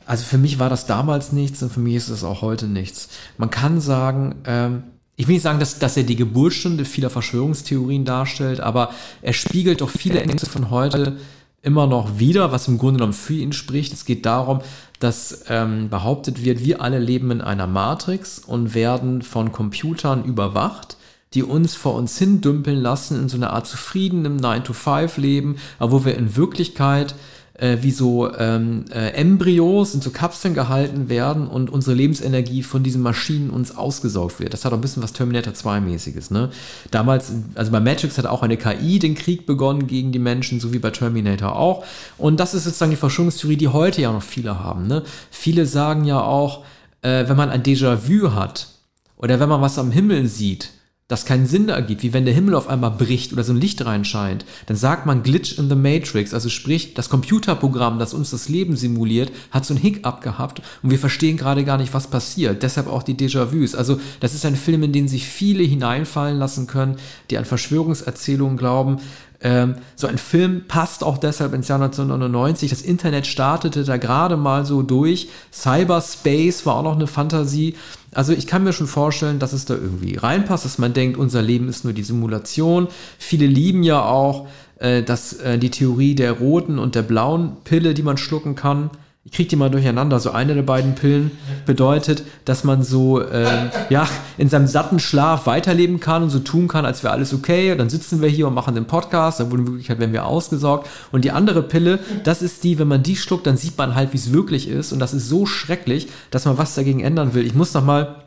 Also für mich war das damals nichts und für mich ist es auch heute nichts. Man kann sagen, ähm, ich will nicht sagen, dass, dass er die Geburtsstunde vieler Verschwörungstheorien darstellt, aber er spiegelt doch viele Ängste von heute immer noch wieder, was im Grunde genommen für ihn spricht. Es geht darum, dass ähm, behauptet wird, wir alle leben in einer Matrix und werden von Computern überwacht die uns vor uns hin dümpeln lassen in so einer Art zufriedenem 9-to-5-Leben, aber wo wir in Wirklichkeit äh, wie so ähm, äh, Embryos in so Kapseln gehalten werden und unsere Lebensenergie von diesen Maschinen uns ausgesaugt wird. Das hat auch ein bisschen was Terminator 2-mäßiges. Ne? Damals, also bei Matrix hat auch eine KI den Krieg begonnen gegen die Menschen, so wie bei Terminator auch. Und das ist sozusagen die Verschwörungstheorie, die heute ja noch viele haben. Ne? Viele sagen ja auch, äh, wenn man ein Déjà-vu hat oder wenn man was am Himmel sieht, das keinen Sinn ergibt, wie wenn der Himmel auf einmal bricht oder so ein Licht reinscheint, dann sagt man Glitch in the Matrix, also sprich, das Computerprogramm, das uns das Leben simuliert, hat so ein Hiccup gehabt und wir verstehen gerade gar nicht, was passiert. Deshalb auch die Déjà-vus. Also das ist ein Film, in den sich viele hineinfallen lassen können, die an Verschwörungserzählungen glauben. Ähm, so ein Film passt auch deshalb ins Jahr 1999. Das Internet startete da gerade mal so durch. Cyberspace war auch noch eine Fantasie. Also ich kann mir schon vorstellen, dass es da irgendwie reinpasst, dass man denkt, unser Leben ist nur die Simulation. Viele lieben ja auch äh, dass, äh, die Theorie der roten und der blauen Pille, die man schlucken kann ich kriege die mal durcheinander. So eine der beiden Pillen bedeutet, dass man so ähm, ja in seinem satten Schlaf weiterleben kann und so tun kann, als wäre alles okay. Und dann sitzen wir hier und machen den Podcast. Dann in Wirklichkeit werden wir ausgesorgt. Und die andere Pille, das ist die, wenn man die schluckt, dann sieht man halt, wie es wirklich ist. Und das ist so schrecklich, dass man was dagegen ändern will. Ich muss noch mal,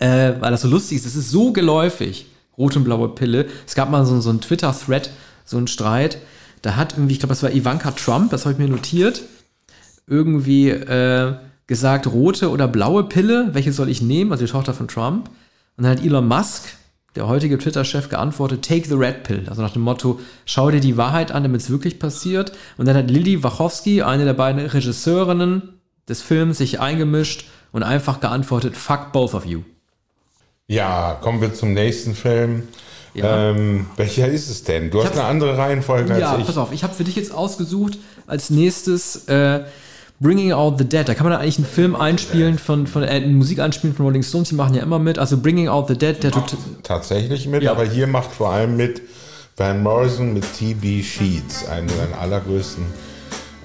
äh, weil das so lustig ist, es ist so geläufig, rote und blaue Pille. Es gab mal so, so einen Twitter-Thread, so einen Streit. Da hat irgendwie, ich glaube, das war Ivanka Trump, das habe ich mir notiert irgendwie äh, gesagt, rote oder blaue Pille, welche soll ich nehmen? Also die Tochter von Trump. Und dann hat Elon Musk, der heutige Twitter-Chef, geantwortet, take the red pill. Also nach dem Motto, schau dir die Wahrheit an, damit es wirklich passiert. Und dann hat Lily Wachowski, eine der beiden Regisseurinnen des Films, sich eingemischt und einfach geantwortet, fuck both of you. Ja, kommen wir zum nächsten Film. Ja. Ähm, welcher ist es denn? Du hast eine andere Reihenfolge ja, als ich. Ja, pass auf, ich habe für dich jetzt ausgesucht als nächstes äh, Bringing Out the Dead, da kann man da eigentlich einen Film einspielen von, von äh, Musik einspielen von Rolling Stones, die machen ja immer mit. Also Bringing Out the Dead, der tut tatsächlich mit, ja. aber hier macht vor allem mit Van Morrison mit TB Sheets, einen seiner allergrößten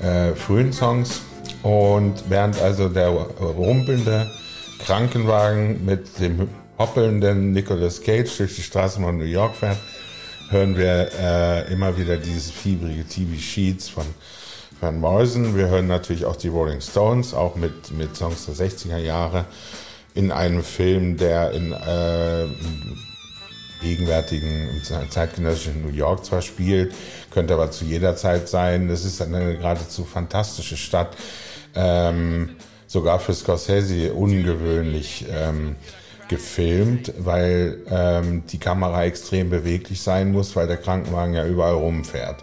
äh, frühen Songs. Und während also der rumpelnde Krankenwagen mit dem hoppelnden Nicolas Cage durch die Straßen von New York fährt, hören wir äh, immer wieder dieses fiebrige TB Sheets von Van Morrison. Wir hören natürlich auch die Rolling Stones, auch mit, mit Songs der 60er Jahre, in einem Film, der in äh, gegenwärtigen, zeitgenössischen New York zwar spielt, könnte aber zu jeder Zeit sein. Es ist eine geradezu fantastische Stadt, ähm, sogar für Scorsese ungewöhnlich. Ähm, gefilmt, weil ähm, die Kamera extrem beweglich sein muss, weil der Krankenwagen ja überall rumfährt.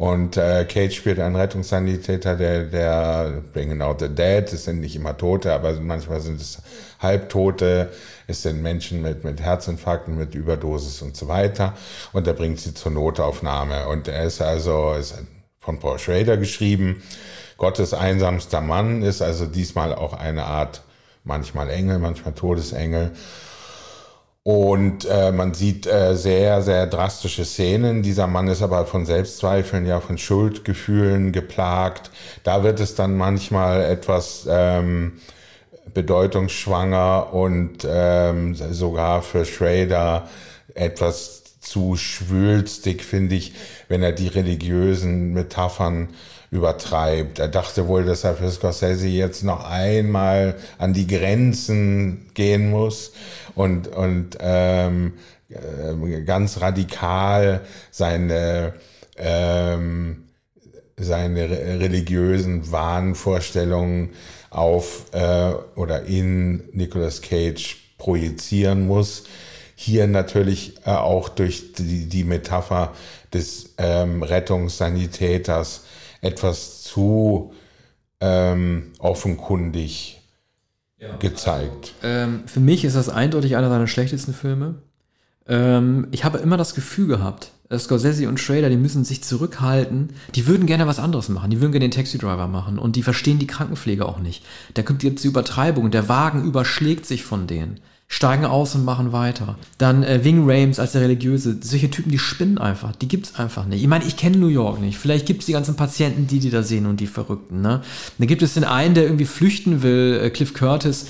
Und äh, Cage spielt einen Rettungssanitäter, der, der bringen out the dead. Es sind nicht immer Tote, aber manchmal sind es Halbtote. Es sind Menschen mit, mit Herzinfarkten, mit Überdosis und so weiter. Und er bringt sie zur Notaufnahme. Und er ist also ist von Paul Schrader geschrieben. Gottes einsamster Mann ist also diesmal auch eine Art, manchmal Engel, manchmal Todesengel. Und äh, man sieht äh, sehr, sehr drastische Szenen. Dieser Mann ist aber von Selbstzweifeln, ja von Schuldgefühlen geplagt. Da wird es dann manchmal etwas ähm, bedeutungsschwanger und ähm, sogar für Schrader etwas zu schwülstig, finde ich, wenn er die religiösen Metaphern übertreibt. Er dachte wohl, dass er für Scorsese jetzt noch einmal an die Grenzen gehen muss und, und ähm, äh, ganz radikal seine, ähm, seine religiösen Wahnvorstellungen auf äh, oder in Nicolas Cage projizieren muss. Hier natürlich äh, auch durch die, die Metapher des ähm, Rettungssanitäters etwas zu ähm, offenkundig ja, gezeigt. Also, ähm, für mich ist das eindeutig einer seiner schlechtesten Filme. Ähm, ich habe immer das Gefühl gehabt, äh, Scorsese und Schrader, die müssen sich zurückhalten. Die würden gerne was anderes machen. Die würden gerne den Taxi-Driver machen. Und die verstehen die Krankenpflege auch nicht. Da gibt es die Übertreibung. Der Wagen überschlägt sich von denen steigen aus und machen weiter. Dann äh, Wing Rames als der Religiöse. Solche Typen, die spinnen einfach. Die gibt's einfach nicht. Ich meine, ich kenne New York nicht. Vielleicht gibt's die ganzen Patienten, die die da sehen und die Verrückten. Ne? Dann gibt es den einen, der irgendwie flüchten will, äh, Cliff Curtis,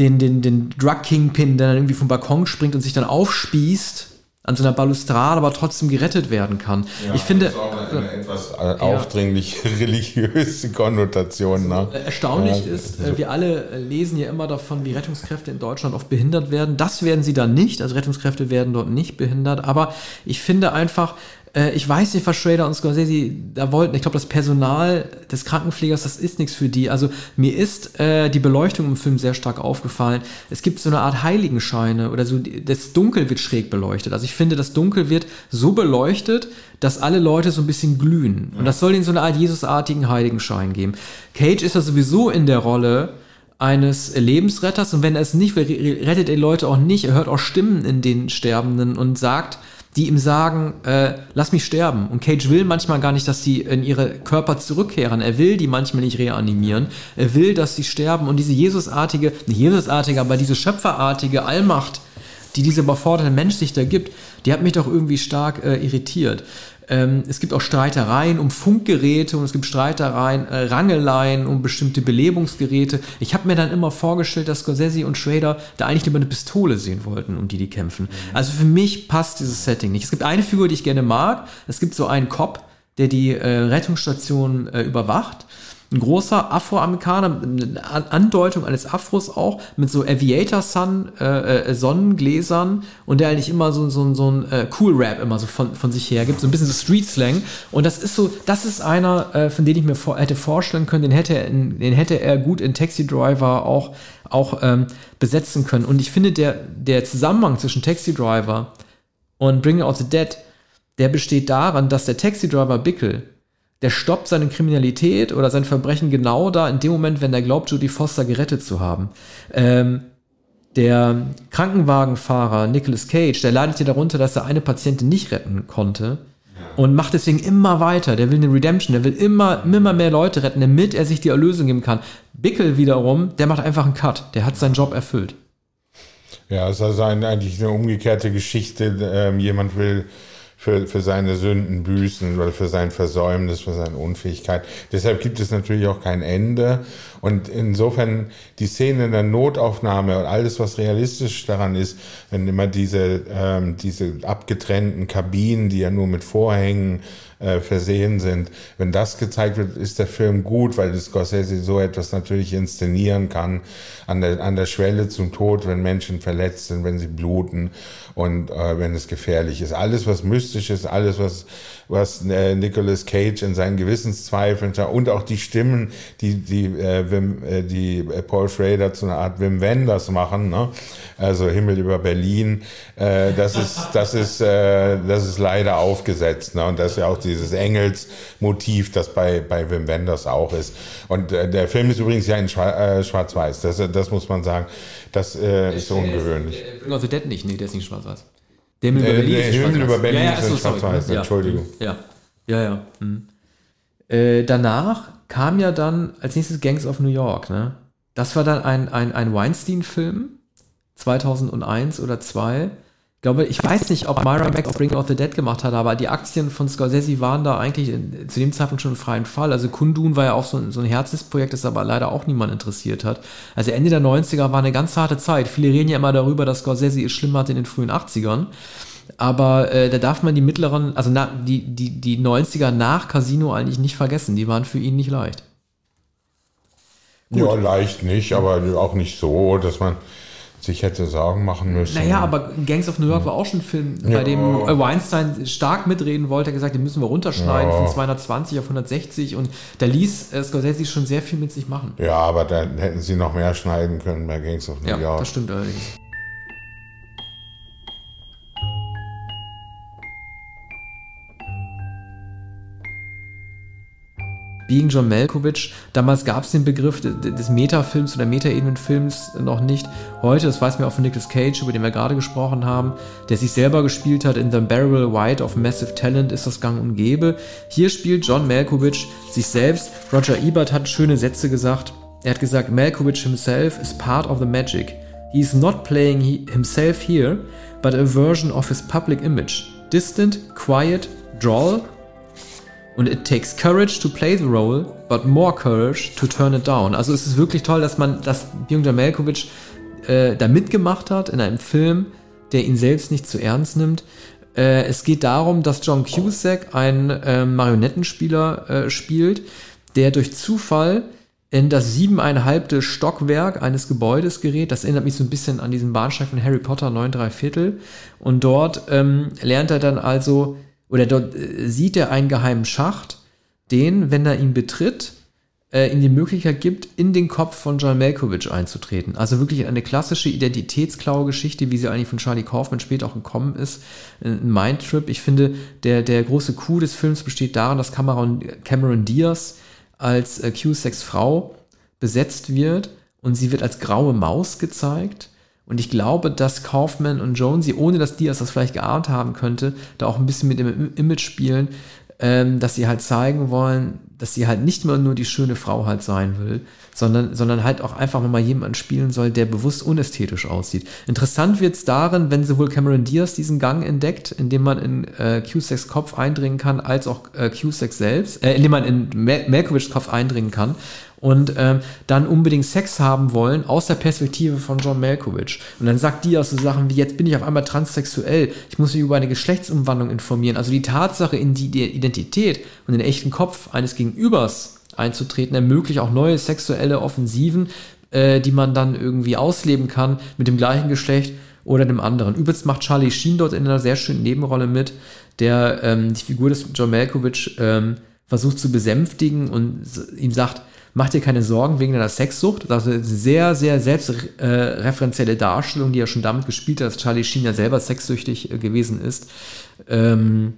den, den, den Drug Kingpin, der dann irgendwie vom Balkon springt und sich dann aufspießt an so einer Balustrade, aber trotzdem gerettet werden kann. Ja, ich finde. Das ist auch eine, äh, etwas ja. aufdringlich *laughs* religiöse Konnotation. Ne? Äh, erstaunlich ja, ist, so. wir alle lesen ja immer davon, wie Rettungskräfte in Deutschland oft behindert werden. Das werden sie dann nicht. Also Rettungskräfte werden dort nicht behindert. Aber ich finde einfach, äh, ich weiß nicht, was Schrader und Scorsese da wollten. Ich glaube, das Personal des Krankenpflegers, das ist nichts für die. Also mir ist äh, die Beleuchtung im Film sehr stark aufgefallen. Es gibt so eine Art Heiligenscheine oder so, das Dunkel wird schräg beleuchtet. Also ich finde, das Dunkel wird so beleuchtet, dass alle Leute so ein bisschen glühen. Und das soll ihnen so eine Art Jesusartigen Heiligenschein geben. Cage ist ja sowieso in der Rolle eines Lebensretters und wenn er es nicht will, rettet er Leute auch nicht. Er hört auch Stimmen in den Sterbenden und sagt, die ihm sagen, äh, lass mich sterben. Und Cage will manchmal gar nicht, dass sie in ihre Körper zurückkehren. Er will die manchmal nicht reanimieren. Er will, dass sie sterben. Und diese Jesusartige, nicht Jesusartige, aber diese schöpferartige Allmacht, die dieser überforderte Mensch sich da gibt, die hat mich doch irgendwie stark äh, irritiert. Ähm, es gibt auch Streitereien um Funkgeräte und es gibt Streitereien, äh, Rangeleien um bestimmte Belebungsgeräte. Ich habe mir dann immer vorgestellt, dass Scorsese und Schrader da eigentlich lieber eine Pistole sehen wollten, um die die kämpfen. Mhm. Also für mich passt dieses Setting nicht. Es gibt eine Figur, die ich gerne mag. Es gibt so einen Cop, der die äh, Rettungsstation äh, überwacht ein großer Afroamerikaner, eine Andeutung eines Afros auch, mit so Aviator Sun äh, äh, Sonnengläsern und der eigentlich immer so, so, so ein äh, Cool Rap immer so von, von sich her gibt, so ein bisschen so Street Slang. Und das ist so, das ist einer, äh, von dem ich mir vor, hätte vorstellen können, den hätte er, den hätte er gut in Taxi Driver auch, auch ähm, besetzen können. Und ich finde, der, der Zusammenhang zwischen Taxi Driver und Bring Out the Dead, der besteht daran, dass der Taxi Driver Bickel der stoppt seine Kriminalität oder sein Verbrechen genau da, in dem Moment, wenn er glaubt, Judy Foster gerettet zu haben. Ähm, der Krankenwagenfahrer Nicolas Cage, der leidet hier darunter, dass er eine Patientin nicht retten konnte und macht deswegen immer weiter. Der will eine Redemption, der will immer, immer mehr Leute retten, damit er sich die Erlösung geben kann. Bickel wiederum, der macht einfach einen Cut. Der hat seinen Job erfüllt. Ja, es ist also eigentlich eine umgekehrte Geschichte. Ähm, jemand will für, für seine Sünden büßen oder für sein Versäumnis, für seine Unfähigkeit. Deshalb gibt es natürlich auch kein Ende. Und insofern die Szene in der Notaufnahme und alles, was realistisch daran ist, wenn immer diese, ähm, diese abgetrennten Kabinen, die ja nur mit Vorhängen äh, versehen sind. Wenn das gezeigt wird, ist der Film gut, weil Scorsese so etwas natürlich inszenieren kann, an der, an der Schwelle zum Tod, wenn Menschen verletzt sind, wenn sie bluten und äh, wenn es gefährlich ist. Alles, was mystisch ist, alles, was, was äh, Nicolas Cage in seinen Gewissenszweifeln und auch die Stimmen, die, die äh, äh, Wim, äh, die äh, Paul Schrader zu einer Art Wim Wenders machen, ne? also Himmel über Berlin, äh, das ist, das ist, äh, das ist leider aufgesetzt, ne? und das ist ja auch dieses Engelsmotiv, das bei, bei Wim Wenders auch ist. Und äh, der Film ist übrigens ja in Schwa äh, Schwarz-Weiß, das, das muss man sagen, das äh, ist ungewöhnlich. Bring of the Dead nicht, nee, der ist nicht schwarz-weiß. Der Himmel über Berlin, der Himmel über Berlin ja, ja, ist in Schwarz-Weiß, Entschuldigung. Ja, ja, ja. Hm. Äh, danach kam ja dann als nächstes Gangs of New York, ne? Das war dann ein, ein, ein Weinstein-Film, 2001 oder 2. Ich glaube, ich weiß nicht, ob Myra Max Bring of the Dead gemacht hat, aber die Aktien von Scorsese waren da eigentlich in, zu dem Zeitpunkt schon im freien Fall. Also Kundun war ja auch so, so ein Herzensprojekt, das aber leider auch niemand interessiert hat. Also Ende der 90er war eine ganz harte Zeit. Viele reden ja immer darüber, dass Scorsese es schlimm hatte in den frühen 80ern. Aber äh, da darf man die mittleren, also na, die, die, die 90er nach Casino eigentlich nicht vergessen. Die waren für ihn nicht leicht. Gut. Ja, leicht nicht, aber auch nicht so, dass man sich hätte Sorgen machen müssen. Naja, aber Gangs of New York war auch schon ein Film, ja. bei dem Weinstein stark mitreden wollte. Er gesagt, den müssen wir runterschneiden ja. von 220 auf 160 und da ließ äh, Scorsese schon sehr viel mit sich machen. Ja, aber dann hätten sie noch mehr schneiden können bei Gangs of New ja, York. Ja, das stimmt allerdings. Being John Malkovich. Damals gab es den Begriff des Metafilms oder Metaebenenfilms noch nicht. Heute, das weiß man auch von Nicolas Cage, über den wir gerade gesprochen haben, der sich selber gespielt hat in The Unbearable White of Massive Talent, ist das gang und gäbe. Hier spielt John Malkovich sich selbst. Roger Ebert hat schöne Sätze gesagt. Er hat gesagt, Malkovich himself is part of the magic. He is not playing himself here, but a version of his public image. Distant, quiet, droll, und it takes courage to play the role, but more courage to turn it down. Also es ist wirklich toll, dass man, dass Björn Melkovic äh, da mitgemacht hat in einem Film, der ihn selbst nicht zu ernst nimmt. Äh, es geht darum, dass John Cusack einen äh, Marionettenspieler äh, spielt, der durch Zufall in das siebeneinhalbte Stockwerk eines Gebäudes gerät. Das erinnert mich so ein bisschen an diesen Bahnsteig von Harry Potter 9 3 Viertel. Und dort ähm, lernt er dann also oder dort äh, sieht er einen geheimen Schacht, den, wenn er ihn betritt, äh, ihm die Möglichkeit gibt, in den Kopf von John Malkovich einzutreten. Also wirklich eine klassische Identitätsklaue-Geschichte, wie sie eigentlich von Charlie Kaufman später auch gekommen ist. Ein Mindtrip. Ich finde, der, der große Coup des Films besteht darin, dass Cameron, Cameron Diaz als äh, Q-Sex Frau besetzt wird und sie wird als graue Maus gezeigt und ich glaube, dass Kaufman und Jonesy, ohne dass Diaz das vielleicht geahnt haben könnte, da auch ein bisschen mit dem Image spielen, ähm, dass sie halt zeigen wollen, dass sie halt nicht mehr nur die schöne Frau halt sein will, sondern, sondern halt auch einfach mal jemanden spielen soll, der bewusst unästhetisch aussieht. Interessant wird es darin, wenn sowohl Cameron Diaz diesen Gang entdeckt, indem man in äh, Cusacks Kopf eindringen kann, als auch äh, Cusack selbst, äh, indem man in Mal Kopf eindringen kann und ähm, dann unbedingt Sex haben wollen aus der Perspektive von John Malkovich. Und dann sagt auch so Sachen wie, jetzt bin ich auf einmal transsexuell, ich muss mich über eine Geschlechtsumwandlung informieren. Also die Tatsache, in die, die Identität und den echten Kopf eines Gegenübers einzutreten, ermöglicht auch neue sexuelle Offensiven, äh, die man dann irgendwie ausleben kann mit dem gleichen Geschlecht oder dem anderen. Übrigens macht Charlie Sheen dort in einer sehr schönen Nebenrolle mit, der ähm, die Figur des John Malkovich ähm, versucht zu besänftigen und ihm sagt, mach dir keine Sorgen wegen deiner Sexsucht. Das ist eine sehr, sehr selbstreferenzielle Darstellung, die er schon damit gespielt hat, dass Charlie Sheen ja selber sexsüchtig äh, gewesen ist. Ähm,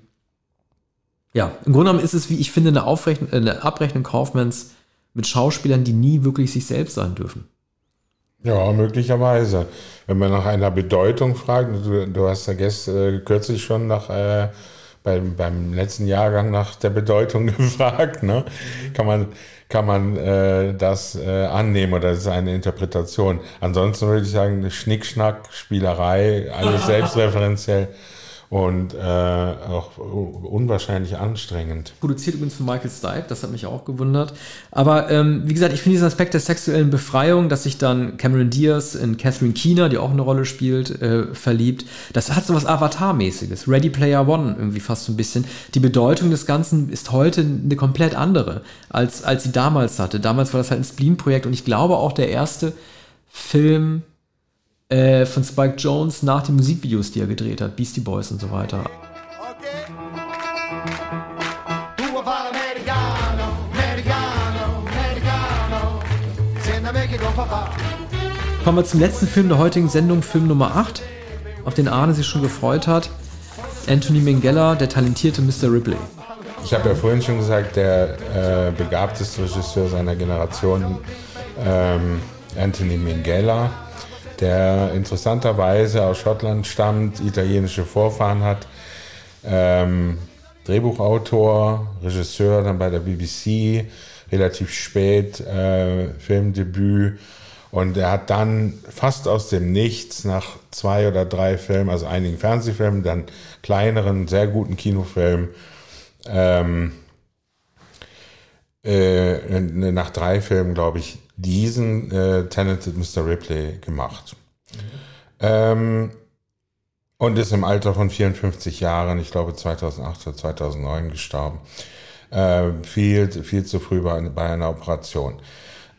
ja, im Grunde genommen ist es, wie ich finde, eine, Aufrechnung, eine Abrechnung Kaufmanns mit Schauspielern, die nie wirklich sich selbst sein dürfen. Ja, möglicherweise. Wenn man nach einer Bedeutung fragt, du, du hast ja gestern, äh, kürzlich schon nach äh, beim, beim letzten Jahrgang nach der Bedeutung *laughs* gefragt, ne? Kann man kann man äh, das äh, annehmen oder das ist eine Interpretation. Ansonsten würde ich sagen, Schnickschnack, Spielerei, alles *laughs* selbstreferenziell und äh, auch unwahrscheinlich anstrengend. Produziert übrigens von Michael Stipe, das hat mich auch gewundert. Aber ähm, wie gesagt, ich finde diesen Aspekt der sexuellen Befreiung, dass sich dann Cameron Diaz in Catherine Keener, die auch eine Rolle spielt, äh, verliebt, das hat so was Avatar-mäßiges. Ready Player One irgendwie fast so ein bisschen. Die Bedeutung des Ganzen ist heute eine komplett andere, als, als sie damals hatte. Damals war das halt ein Spleen-Projekt und ich glaube auch der erste Film, äh, von Spike Jones nach den Musikvideos, die er gedreht hat, Beastie Boys und so weiter. Okay. Kommen wir zum letzten Film der heutigen Sendung, Film Nummer 8, auf den Arne sich schon gefreut hat. Anthony Minghella, der talentierte Mr. Ripley. Ich habe ja vorhin schon gesagt, der äh, begabteste Regisseur seiner Generation, ähm, Anthony Minghella, der interessanterweise aus Schottland stammt, italienische Vorfahren hat, ähm, Drehbuchautor, Regisseur dann bei der BBC, relativ spät äh, Filmdebüt. Und er hat dann fast aus dem Nichts nach zwei oder drei Filmen, also einigen Fernsehfilmen, dann kleineren, sehr guten Kinofilmen, ähm, äh, nach drei Filmen, glaube ich, diesen äh, Talented Mr. Ripley gemacht. Mhm. Ähm, und ist im Alter von 54 Jahren, ich glaube 2008 oder 2009 gestorben. Äh, viel, viel zu früh bei, bei einer Operation.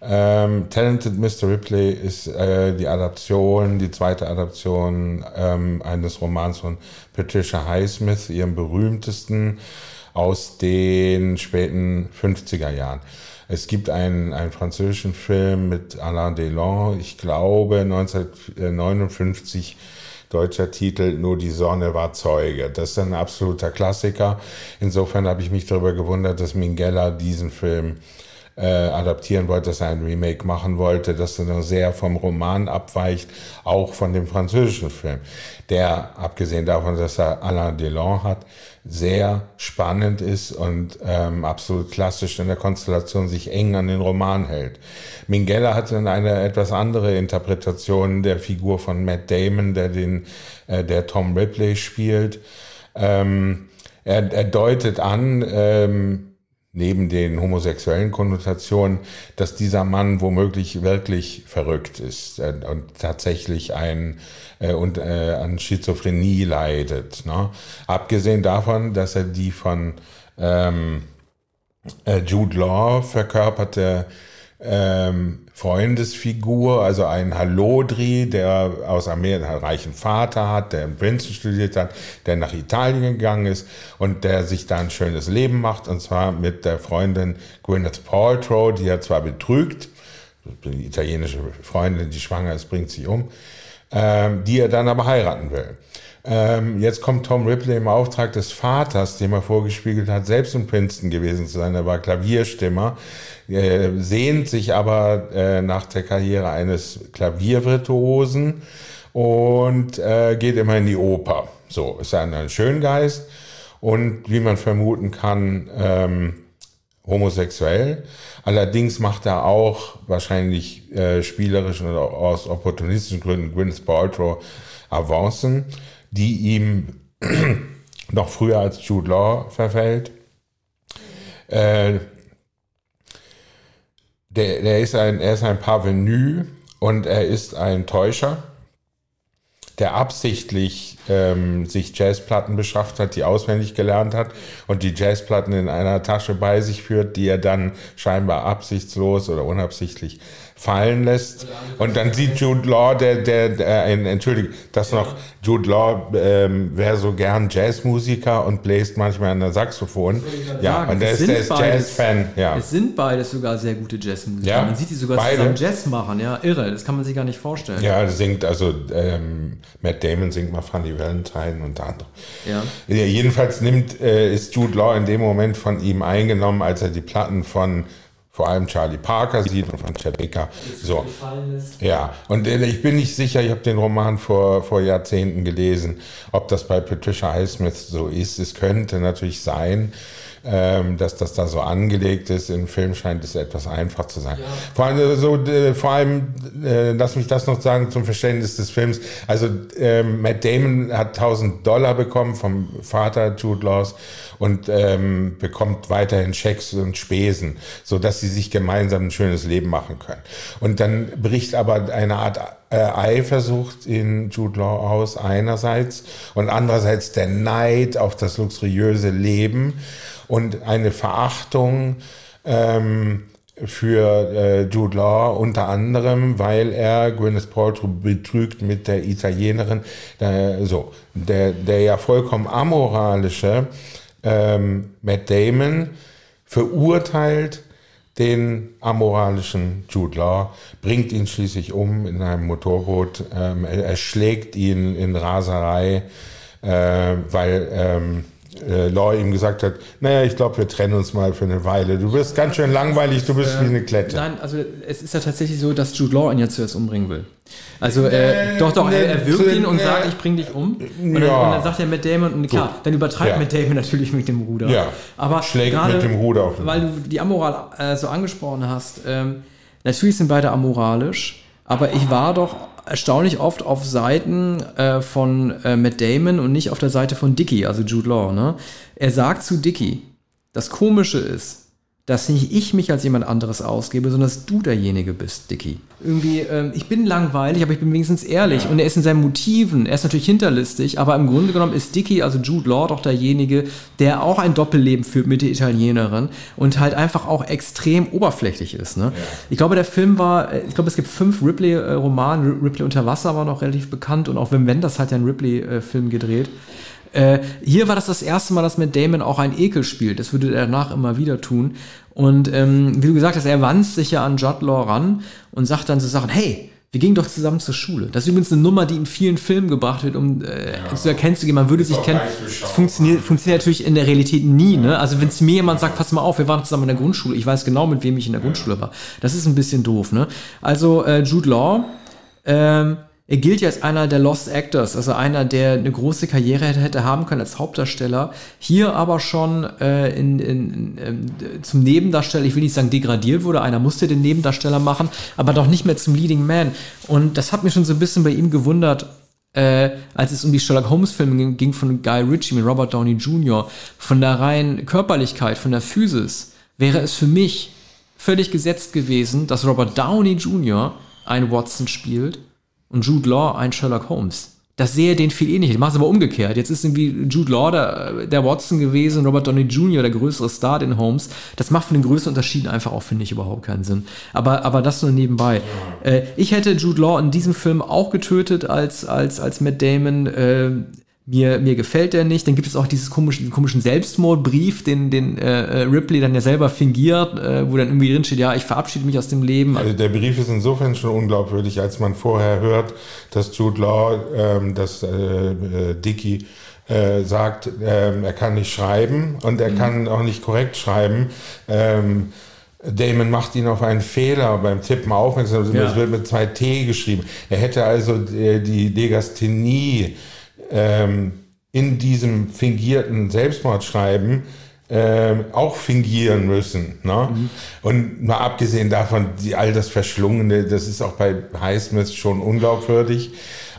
Ähm, Talented Mr. Ripley ist äh, die Adaption, die zweite Adaption ähm, eines Romans von Patricia Highsmith, ihrem berühmtesten aus den späten 50er Jahren. Es gibt einen, einen französischen Film mit Alain Delon, ich glaube 1959 deutscher Titel Nur die Sonne war Zeuge. Das ist ein absoluter Klassiker. Insofern habe ich mich darüber gewundert, dass Minghella diesen Film äh, adaptieren wollte, dass er ein Remake machen wollte, das dann sehr vom Roman abweicht, auch von dem französischen Film, der, abgesehen davon, dass er Alain Delon hat, sehr spannend ist und ähm, absolut klassisch in der Konstellation sich eng an den Roman hält. Minghella hat dann eine etwas andere Interpretation der Figur von Matt Damon, der den, äh, der Tom Ripley spielt. Ähm, er, er deutet an, ähm, neben den homosexuellen Konnotationen, dass dieser Mann womöglich wirklich verrückt ist äh, und tatsächlich ein äh, und äh, an Schizophrenie leidet. Ne? Abgesehen davon, dass er die von ähm, äh, Jude Law verkörperte ähm, Freundesfigur, also ein Hallodri, der aus Amerika einen reichen Vater hat, der in Princeton studiert hat, der nach Italien gegangen ist und der sich da ein schönes Leben macht, und zwar mit der Freundin Gwyneth Paltrow, die er zwar betrügt, die italienische Freundin, die schwanger ist, bringt sich um, ähm, die er dann aber heiraten will. Ähm, jetzt kommt Tom Ripley im Auftrag des Vaters, dem er vorgespiegelt hat, selbst in Princeton gewesen zu sein. Er war Klavierstimmer, äh, sehnt sich aber äh, nach der Karriere eines Klaviervirtuosen und äh, geht immer in die Oper. So, ist ein, ein Schöngeist und wie man vermuten kann, ähm, homosexuell. Allerdings macht er auch wahrscheinlich äh, spielerisch oder aus opportunistischen Gründen Gwyneth Paltrow Avancen, die ihm *clears throat* noch früher als Jude Law verfällt. Äh, der, der ist ein, er ist ein Parvenu und er ist ein Täuscher der absichtlich ähm, sich Jazzplatten beschafft hat, die auswendig gelernt hat und die Jazzplatten in einer Tasche bei sich führt, die er dann scheinbar absichtslos oder unabsichtlich fallen lässt. Und dann sieht Jude Law, der, der, der äh, entschuldige, das noch, Jude Law ähm, wäre so gern Jazzmusiker und bläst manchmal an der Saxophon. Ja, und der ist, der ist Jazz-Fan. Ja. Es sind beides sogar sehr gute Jazzmusiker. Ja, man sieht die sogar beide. zusammen Jazz machen. Ja, irre. Das kann man sich gar nicht vorstellen. Ja, singt, also ähm, Matt Damon singt mal Funny Valentine und andere. Ja. ja jedenfalls nimmt, äh, ist Jude Law in dem Moment von ihm eingenommen, als er die Platten von vor allem Charlie Parker sieht und von Chad Baker. So. Ja, und äh, ich bin nicht sicher, ich habe den Roman vor, vor Jahrzehnten gelesen, ob das bei Patricia Highsmith so ist. Es könnte natürlich sein ähm, dass das da so angelegt ist. Im Film scheint es etwas einfach zu sein. Ja. Vor allem, so, äh, vor allem äh, lass mich das noch sagen zum Verständnis des Films. Also ähm, Matt Damon hat 1000 Dollar bekommen vom Vater Jude Laws und ähm, bekommt weiterhin Schecks und Spesen, so dass sie sich gemeinsam ein schönes Leben machen können. Und dann bricht aber eine Art äh, Eifersucht in Jude Law aus einerseits und andererseits der Neid auf das luxuriöse Leben und eine Verachtung ähm, für äh, Jude Law unter anderem, weil er Gwyneth Paltrow betrügt mit der Italienerin, der, so der der ja vollkommen amoralische ähm, Matt Damon verurteilt den amoralischen Jude Law, bringt ihn schließlich um in einem Motorboot, ähm, er, er, schlägt ihn in Raserei, äh, weil ähm, äh, Law ihm gesagt hat, naja, ich glaube, wir trennen uns mal für eine Weile. Du wirst ganz schön langweilig, du bist äh, wie eine Klette. Nein, also es ist ja tatsächlich so, dass Jude Law ihn ja zuerst umbringen will. Also äh, doch, doch, er, er wirkt ihn und sagt, ich bring dich um. Und dann, ja. und dann sagt er Matt Damon, und klar, dann übertreibt ja. Matt Damon *laughs* natürlich mit dem Ruder. Ja. Aber schlägt grade, mit dem Ruder auf den Weil du die Amoral äh, so angesprochen hast, ähm, natürlich sind beide amoralisch, aber ich war doch erstaunlich oft auf Seiten äh, von äh, Matt Damon und nicht auf der Seite von Dicky, also Jude Law. Ne? Er sagt zu Dicky, das Komische ist, dass nicht ich mich als jemand anderes ausgebe, sondern dass du derjenige bist, Dicky. Irgendwie, ähm, ich bin langweilig, aber ich bin wenigstens ehrlich. Und er ist in seinen Motiven, er ist natürlich hinterlistig, aber im Grunde genommen ist Dicky, also Jude Law, doch derjenige, der auch ein Doppelleben führt mit der Italienerin und halt einfach auch extrem oberflächlich ist. Ne? Ich glaube, der Film war, äh, ich glaube, es gibt fünf Ripley-Romanen. Ripley unter Wasser war noch relativ bekannt und auch Wim Wenders hat ja einen Ripley-Film gedreht. Äh, hier war das das erste Mal, dass mit Damon auch ein Ekel spielt. Das würde er danach immer wieder tun. Und ähm, wie du gesagt hast, er wandt sich ja an Judd Law ran und sagt dann so Sachen, hey, wir gingen doch zusammen zur Schule. Das ist übrigens eine Nummer, die in vielen Filmen gebracht wird, um äh, ja. zu erkennen zu gehen, man würde sich kennen. Funktioniert, funktioniert natürlich in der Realität nie. Ne? Also wenn es mir jemand sagt, pass mal auf, wir waren zusammen in der Grundschule, ich weiß genau, mit wem ich in der Grundschule war. Das ist ein bisschen doof. Ne? Also äh, Jude Law, ähm, er gilt ja als einer der Lost Actors, also einer, der eine große Karriere hätte haben können als Hauptdarsteller. Hier aber schon äh, in, in, in, äh, zum Nebendarsteller, ich will nicht sagen degradiert wurde, einer musste den Nebendarsteller machen, aber doch nicht mehr zum Leading Man. Und das hat mich schon so ein bisschen bei ihm gewundert, äh, als es um die Sherlock Holmes-Filme ging von Guy Ritchie mit Robert Downey Jr., von der reinen Körperlichkeit, von der Physis, wäre es für mich völlig gesetzt gewesen, dass Robert Downey Jr. einen Watson spielt und Jude Law ein Sherlock Holmes. Das sehe den viel ähnlicher. Ich mache es aber umgekehrt. Jetzt ist irgendwie Jude Law der, der Watson gewesen, Robert Downey Jr., der größere Star den Holmes. Das macht von den größten Unterschieden einfach auch, finde ich, überhaupt keinen Sinn. Aber, aber das nur nebenbei. Äh, ich hätte Jude Law in diesem Film auch getötet als, als, als Matt Damon. Äh, mir, mir gefällt der nicht. Dann gibt es auch dieses komischen, komischen Selbstmordbrief, den, den äh, Ripley dann ja selber fingiert, äh, wo dann irgendwie drin steht, ja, ich verabschiede mich aus dem Leben. Also der Brief ist insofern schon unglaubwürdig, als man vorher hört, dass Jude Law, ähm, dass äh, äh, Dicky äh, sagt, äh, er kann nicht schreiben und er mhm. kann auch nicht korrekt schreiben. Ähm, Damon macht ihn auf einen Fehler beim Tippen aufmerksam. Ja. Das wird mit zwei T geschrieben. Er hätte also äh, die Legasthenie ähm, in diesem fingierten Selbstmordschreiben ähm, auch fingieren müssen. Ne? Mhm. Und mal abgesehen davon, die, all das Verschlungene, das ist auch bei Highsmith schon unglaubwürdig.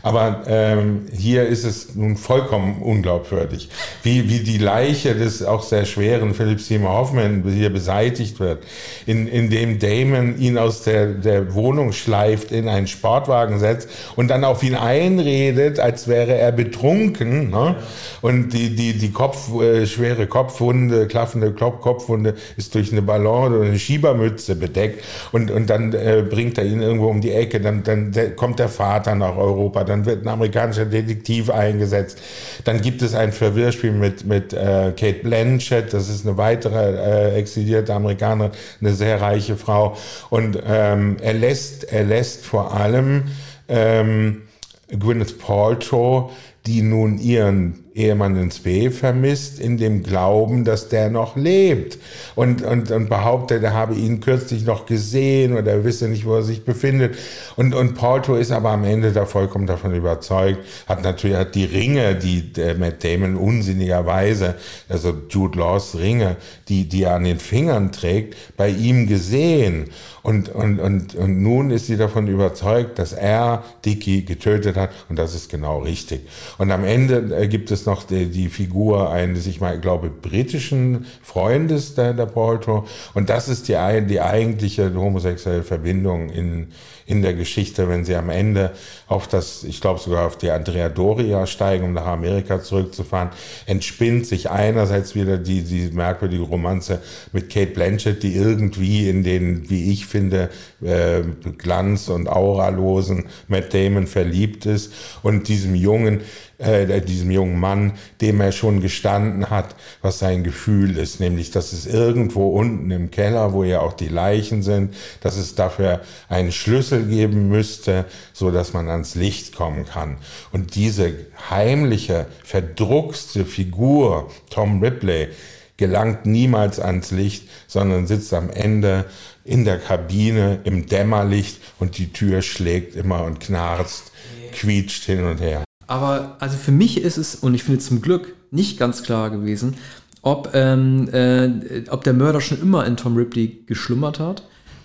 Aber ähm, hier ist es nun vollkommen unglaubwürdig, wie, wie die Leiche des auch sehr schweren Philip Seymour Hoffman hier beseitigt wird, in, indem Damon ihn aus der, der Wohnung schleift, in einen Sportwagen setzt und dann auf ihn einredet, als wäre er betrunken. Ne? Und die, die, die Kopf, äh, schwere Kopfwunde, klaffende Kopfwunde ist durch eine Ballon oder eine Schiebermütze bedeckt. Und, und dann äh, bringt er ihn irgendwo um die Ecke, dann, dann kommt der Vater nach Europa, dann wird ein amerikanischer Detektiv eingesetzt. Dann gibt es ein Verwirrspiel mit, mit äh, Kate Blanchett, das ist eine weitere äh, exilierte Amerikanerin, eine sehr reiche Frau. Und ähm, er, lässt, er lässt vor allem ähm, Gwyneth Paltrow, die nun ihren Ehemann ins B vermisst, in dem Glauben, dass der noch lebt. Und, und, und behauptet, er habe ihn kürzlich noch gesehen oder er wisse nicht, wo er sich befindet. Und, und Porto ist aber am Ende da vollkommen davon überzeugt, hat natürlich hat die Ringe, die der Matt Damon unsinnigerweise, also Jude Laws Ringe, die, die er an den Fingern trägt, bei ihm gesehen. Und, und, und, und nun ist sie davon überzeugt, dass er Dicky getötet hat und das ist genau richtig. Und am Ende gibt es noch die, die Figur eines, ich mal glaube, britischen Freundes der, der Polto. Und das ist die, die eigentliche homosexuelle Verbindung in, in der Geschichte, wenn sie am Ende auf das, ich glaube sogar auf die Andrea Doria steigen, um nach Amerika zurückzufahren, entspinnt sich einerseits wieder die, die merkwürdige Romanze mit Kate Blanchett, die irgendwie in den, wie ich finde, äh, Glanz- und Auralosen Matt Damon verliebt ist und diesem Jungen, äh, diesem jungen Mann, dem er schon gestanden hat, was sein Gefühl ist, nämlich, dass es irgendwo unten im Keller, wo ja auch die Leichen sind, dass es dafür einen Schlüssel geben müsste, so dass man ans Licht kommen kann. Und diese heimliche, verdruckste Figur, Tom Ripley, gelangt niemals ans Licht, sondern sitzt am Ende in der Kabine im Dämmerlicht und die Tür schlägt immer und knarzt, quietscht hin und her. Aber also für mich ist es, und ich finde zum Glück nicht ganz klar gewesen, ob, ähm, äh, ob der Mörder schon immer in Tom Ripley geschlummert hat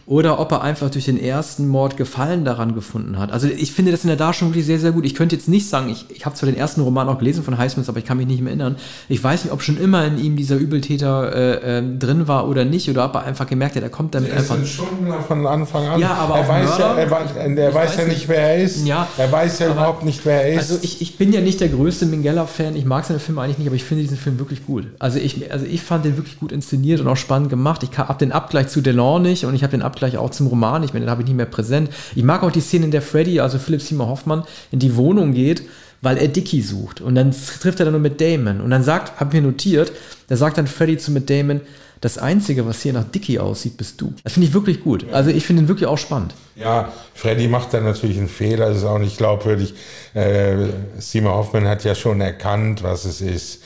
oder ob er einfach durch den ersten Mord Gefallen daran gefunden hat. Also ich finde das in der Darstellung wirklich sehr, sehr gut. Ich könnte jetzt nicht sagen, ich, ich habe zwar den ersten Roman auch gelesen von Highsmith, aber ich kann mich nicht mehr erinnern. Ich weiß nicht, ob schon immer in ihm dieser Übeltäter äh, äh, drin war oder nicht, oder ob er einfach gemerkt hat, er kommt damit er einfach... Ist schon von Anfang an. Ja, aber er weiß, ja, er, weiß, er weiß ja nicht, wer er ist. Ja, er weiß ja überhaupt nicht, wer er ist. Also ich, ich bin ja nicht der größte Minghella-Fan, ich mag seine Filme eigentlich nicht, aber ich finde diesen Film wirklich gut. Also ich, also ich fand den wirklich gut inszeniert und auch spannend gemacht. Ich habe den Abgleich zu Delon nicht und ich habe den Abgleich auch zum Roman nicht mehr, den habe ich nicht mehr präsent. Ich mag auch die Szene, in der Freddy, also Philipp Seymour Hoffmann, in die Wohnung geht, weil er Dicky sucht. Und dann trifft er dann nur mit Damon. Und dann sagt, hab mir notiert, da sagt dann Freddy zu mit Damon, das Einzige, was hier nach Dicky aussieht, bist du. Das finde ich wirklich gut. Also ich finde ihn wirklich auch spannend. Ja, Freddy macht da natürlich einen Fehler, das ist auch nicht glaubwürdig. Äh, Seymour Hoffmann hat ja schon erkannt, was es ist.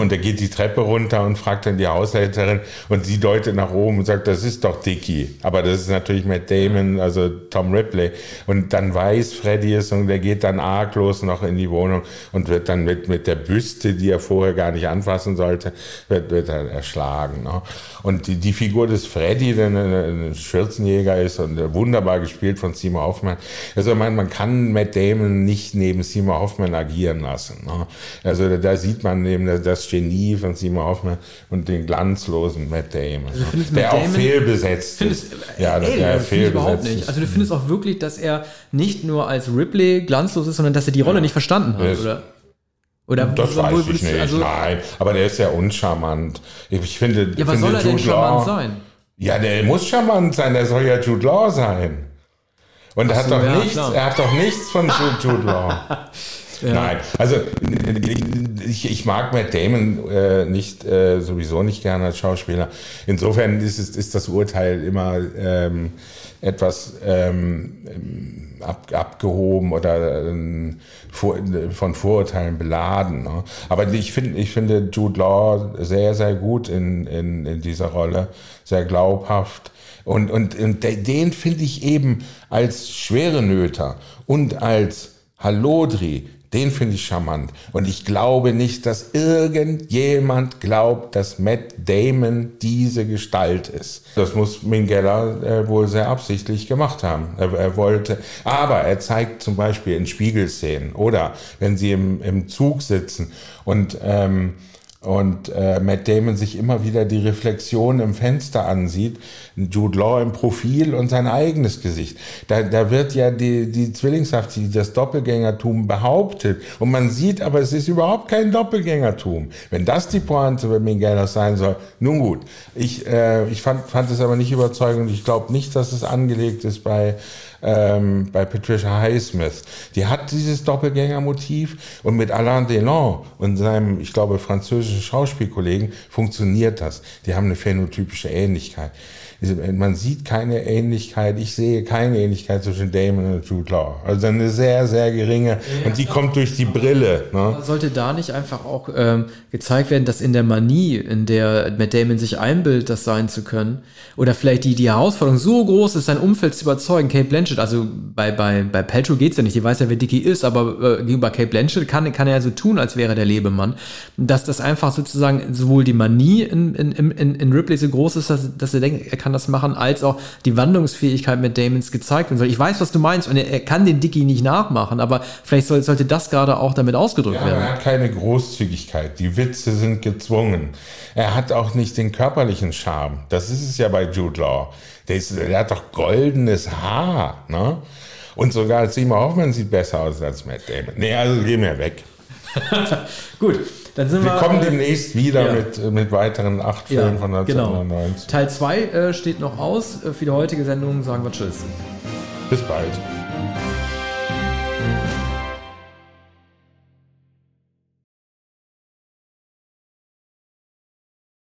Und er geht die Treppe runter und fragt dann die Haushälterin und sie deutet nach oben und sagt, das ist doch Dicky. Aber das ist natürlich Matt Damon, also Tom Ripley. Und dann weiß Freddy es und er geht dann arglos noch in die Wohnung und wird dann mit, mit der Büste, die er vorher gar nicht anfassen sollte, wird, wird er erschlagen. Ne? Und die, die Figur des Freddy, der ein Schürzenjäger ist und wunderbar gespielt von Seymour Hoffman. Also man, man kann Matt Damon nicht neben Seymour Hoffman agieren lassen. Ne? Also da sieht man neben das Genie von Seymour Hoffman und den glanzlosen Matt Damon. Also der Matt auch Damon, fehlbesetzt findest, ist. Ja, ey, der das fehlbesetzt überhaupt nicht. Also du findest auch wirklich, dass er nicht nur als Ripley glanzlos ist, sondern dass er die Rolle ja. nicht verstanden hat, oder? Oder das weiß ich nicht. Also, Nein, aber der ist ja uncharmant. Ich finde, ja, aber finde soll er denn charmant sein? Ja, der muss charmant sein. Der soll ja Jude Law sein. Und er hat doch ja, nichts. Klar. Er hat doch nichts von Jude Law. *laughs* Ja. Nein, also ich, ich mag Matt Damon äh, nicht äh, sowieso nicht gerne als Schauspieler. Insofern ist, es, ist das Urteil immer ähm, etwas ähm, ab, abgehoben oder ähm, vor, von Vorurteilen beladen. Ne? Aber ich finde, ich finde Jude Law sehr, sehr gut in, in, in dieser Rolle, sehr glaubhaft. Und, und, und den finde ich eben als schwere Nöter und als Hallodri den finde ich charmant. Und ich glaube nicht, dass irgendjemand glaubt, dass Matt Damon diese Gestalt ist. Das muss Minghella äh, wohl sehr absichtlich gemacht haben. Er, er, wollte, aber er zeigt zum Beispiel in Spiegelszenen oder wenn sie im, im Zug sitzen und ähm, und äh, Matt Damon sich immer wieder die Reflexion im Fenster ansieht, Jude Law im Profil und sein eigenes Gesicht. Da, da wird ja die, die Zwillingshaftigkeit, das Doppelgängertum behauptet und man sieht aber, es ist überhaupt kein Doppelgängertum. Wenn das die Pointe bei Minghella sein soll, nun gut. Ich, äh, ich fand, fand es aber nicht überzeugend. Ich glaube nicht, dass es angelegt ist bei ähm, bei Patricia Highsmith. Die hat dieses Doppelgängermotiv und mit Alain Delon und seinem, ich glaube, französischen Schauspielkollegen funktioniert das. Die haben eine phänotypische Ähnlichkeit man sieht keine Ähnlichkeit, ich sehe keine Ähnlichkeit zwischen Damon und Jude Law. Also eine sehr, sehr geringe ja, und die kommt durch die Brille. Ne? Sollte da nicht einfach auch ähm, gezeigt werden, dass in der Manie, in der Matt Damon sich einbildet, das sein zu können, oder vielleicht die, die Herausforderung so groß ist, sein Umfeld zu überzeugen, Kate Blanchett, also bei, bei, bei Paltrow geht's ja nicht, die weiß ja, wer Dicky ist, aber äh, gegenüber Kate Blanchett kann, kann er ja so tun, als wäre der Lebemann, dass das einfach sozusagen sowohl die Manie in, in, in, in Ripley so groß ist, dass, dass er denkt, er kann kann das machen, als auch die Wandlungsfähigkeit mit Damons gezeigt werden soll. Ich weiß, was du meinst und er, er kann den Dicky nicht nachmachen, aber vielleicht soll, sollte das gerade auch damit ausgedrückt ja, werden. Er hat keine Großzügigkeit. Die Witze sind gezwungen. Er hat auch nicht den körperlichen Charme. Das ist es ja bei Jude Law. Der, ist, der hat doch goldenes Haar. Ne? Und sogar Seymour Hoffman sieht besser aus als Matt Damon. Nee, also geh mir weg. *laughs* Gut, dann sind wir. Wir kommen äh, demnächst wieder ja. mit, mit weiteren acht Filmen von 1990. Genau. Teil 2 äh, steht noch aus. Äh, für die heutige Sendung sagen wir Tschüss. Bis bald.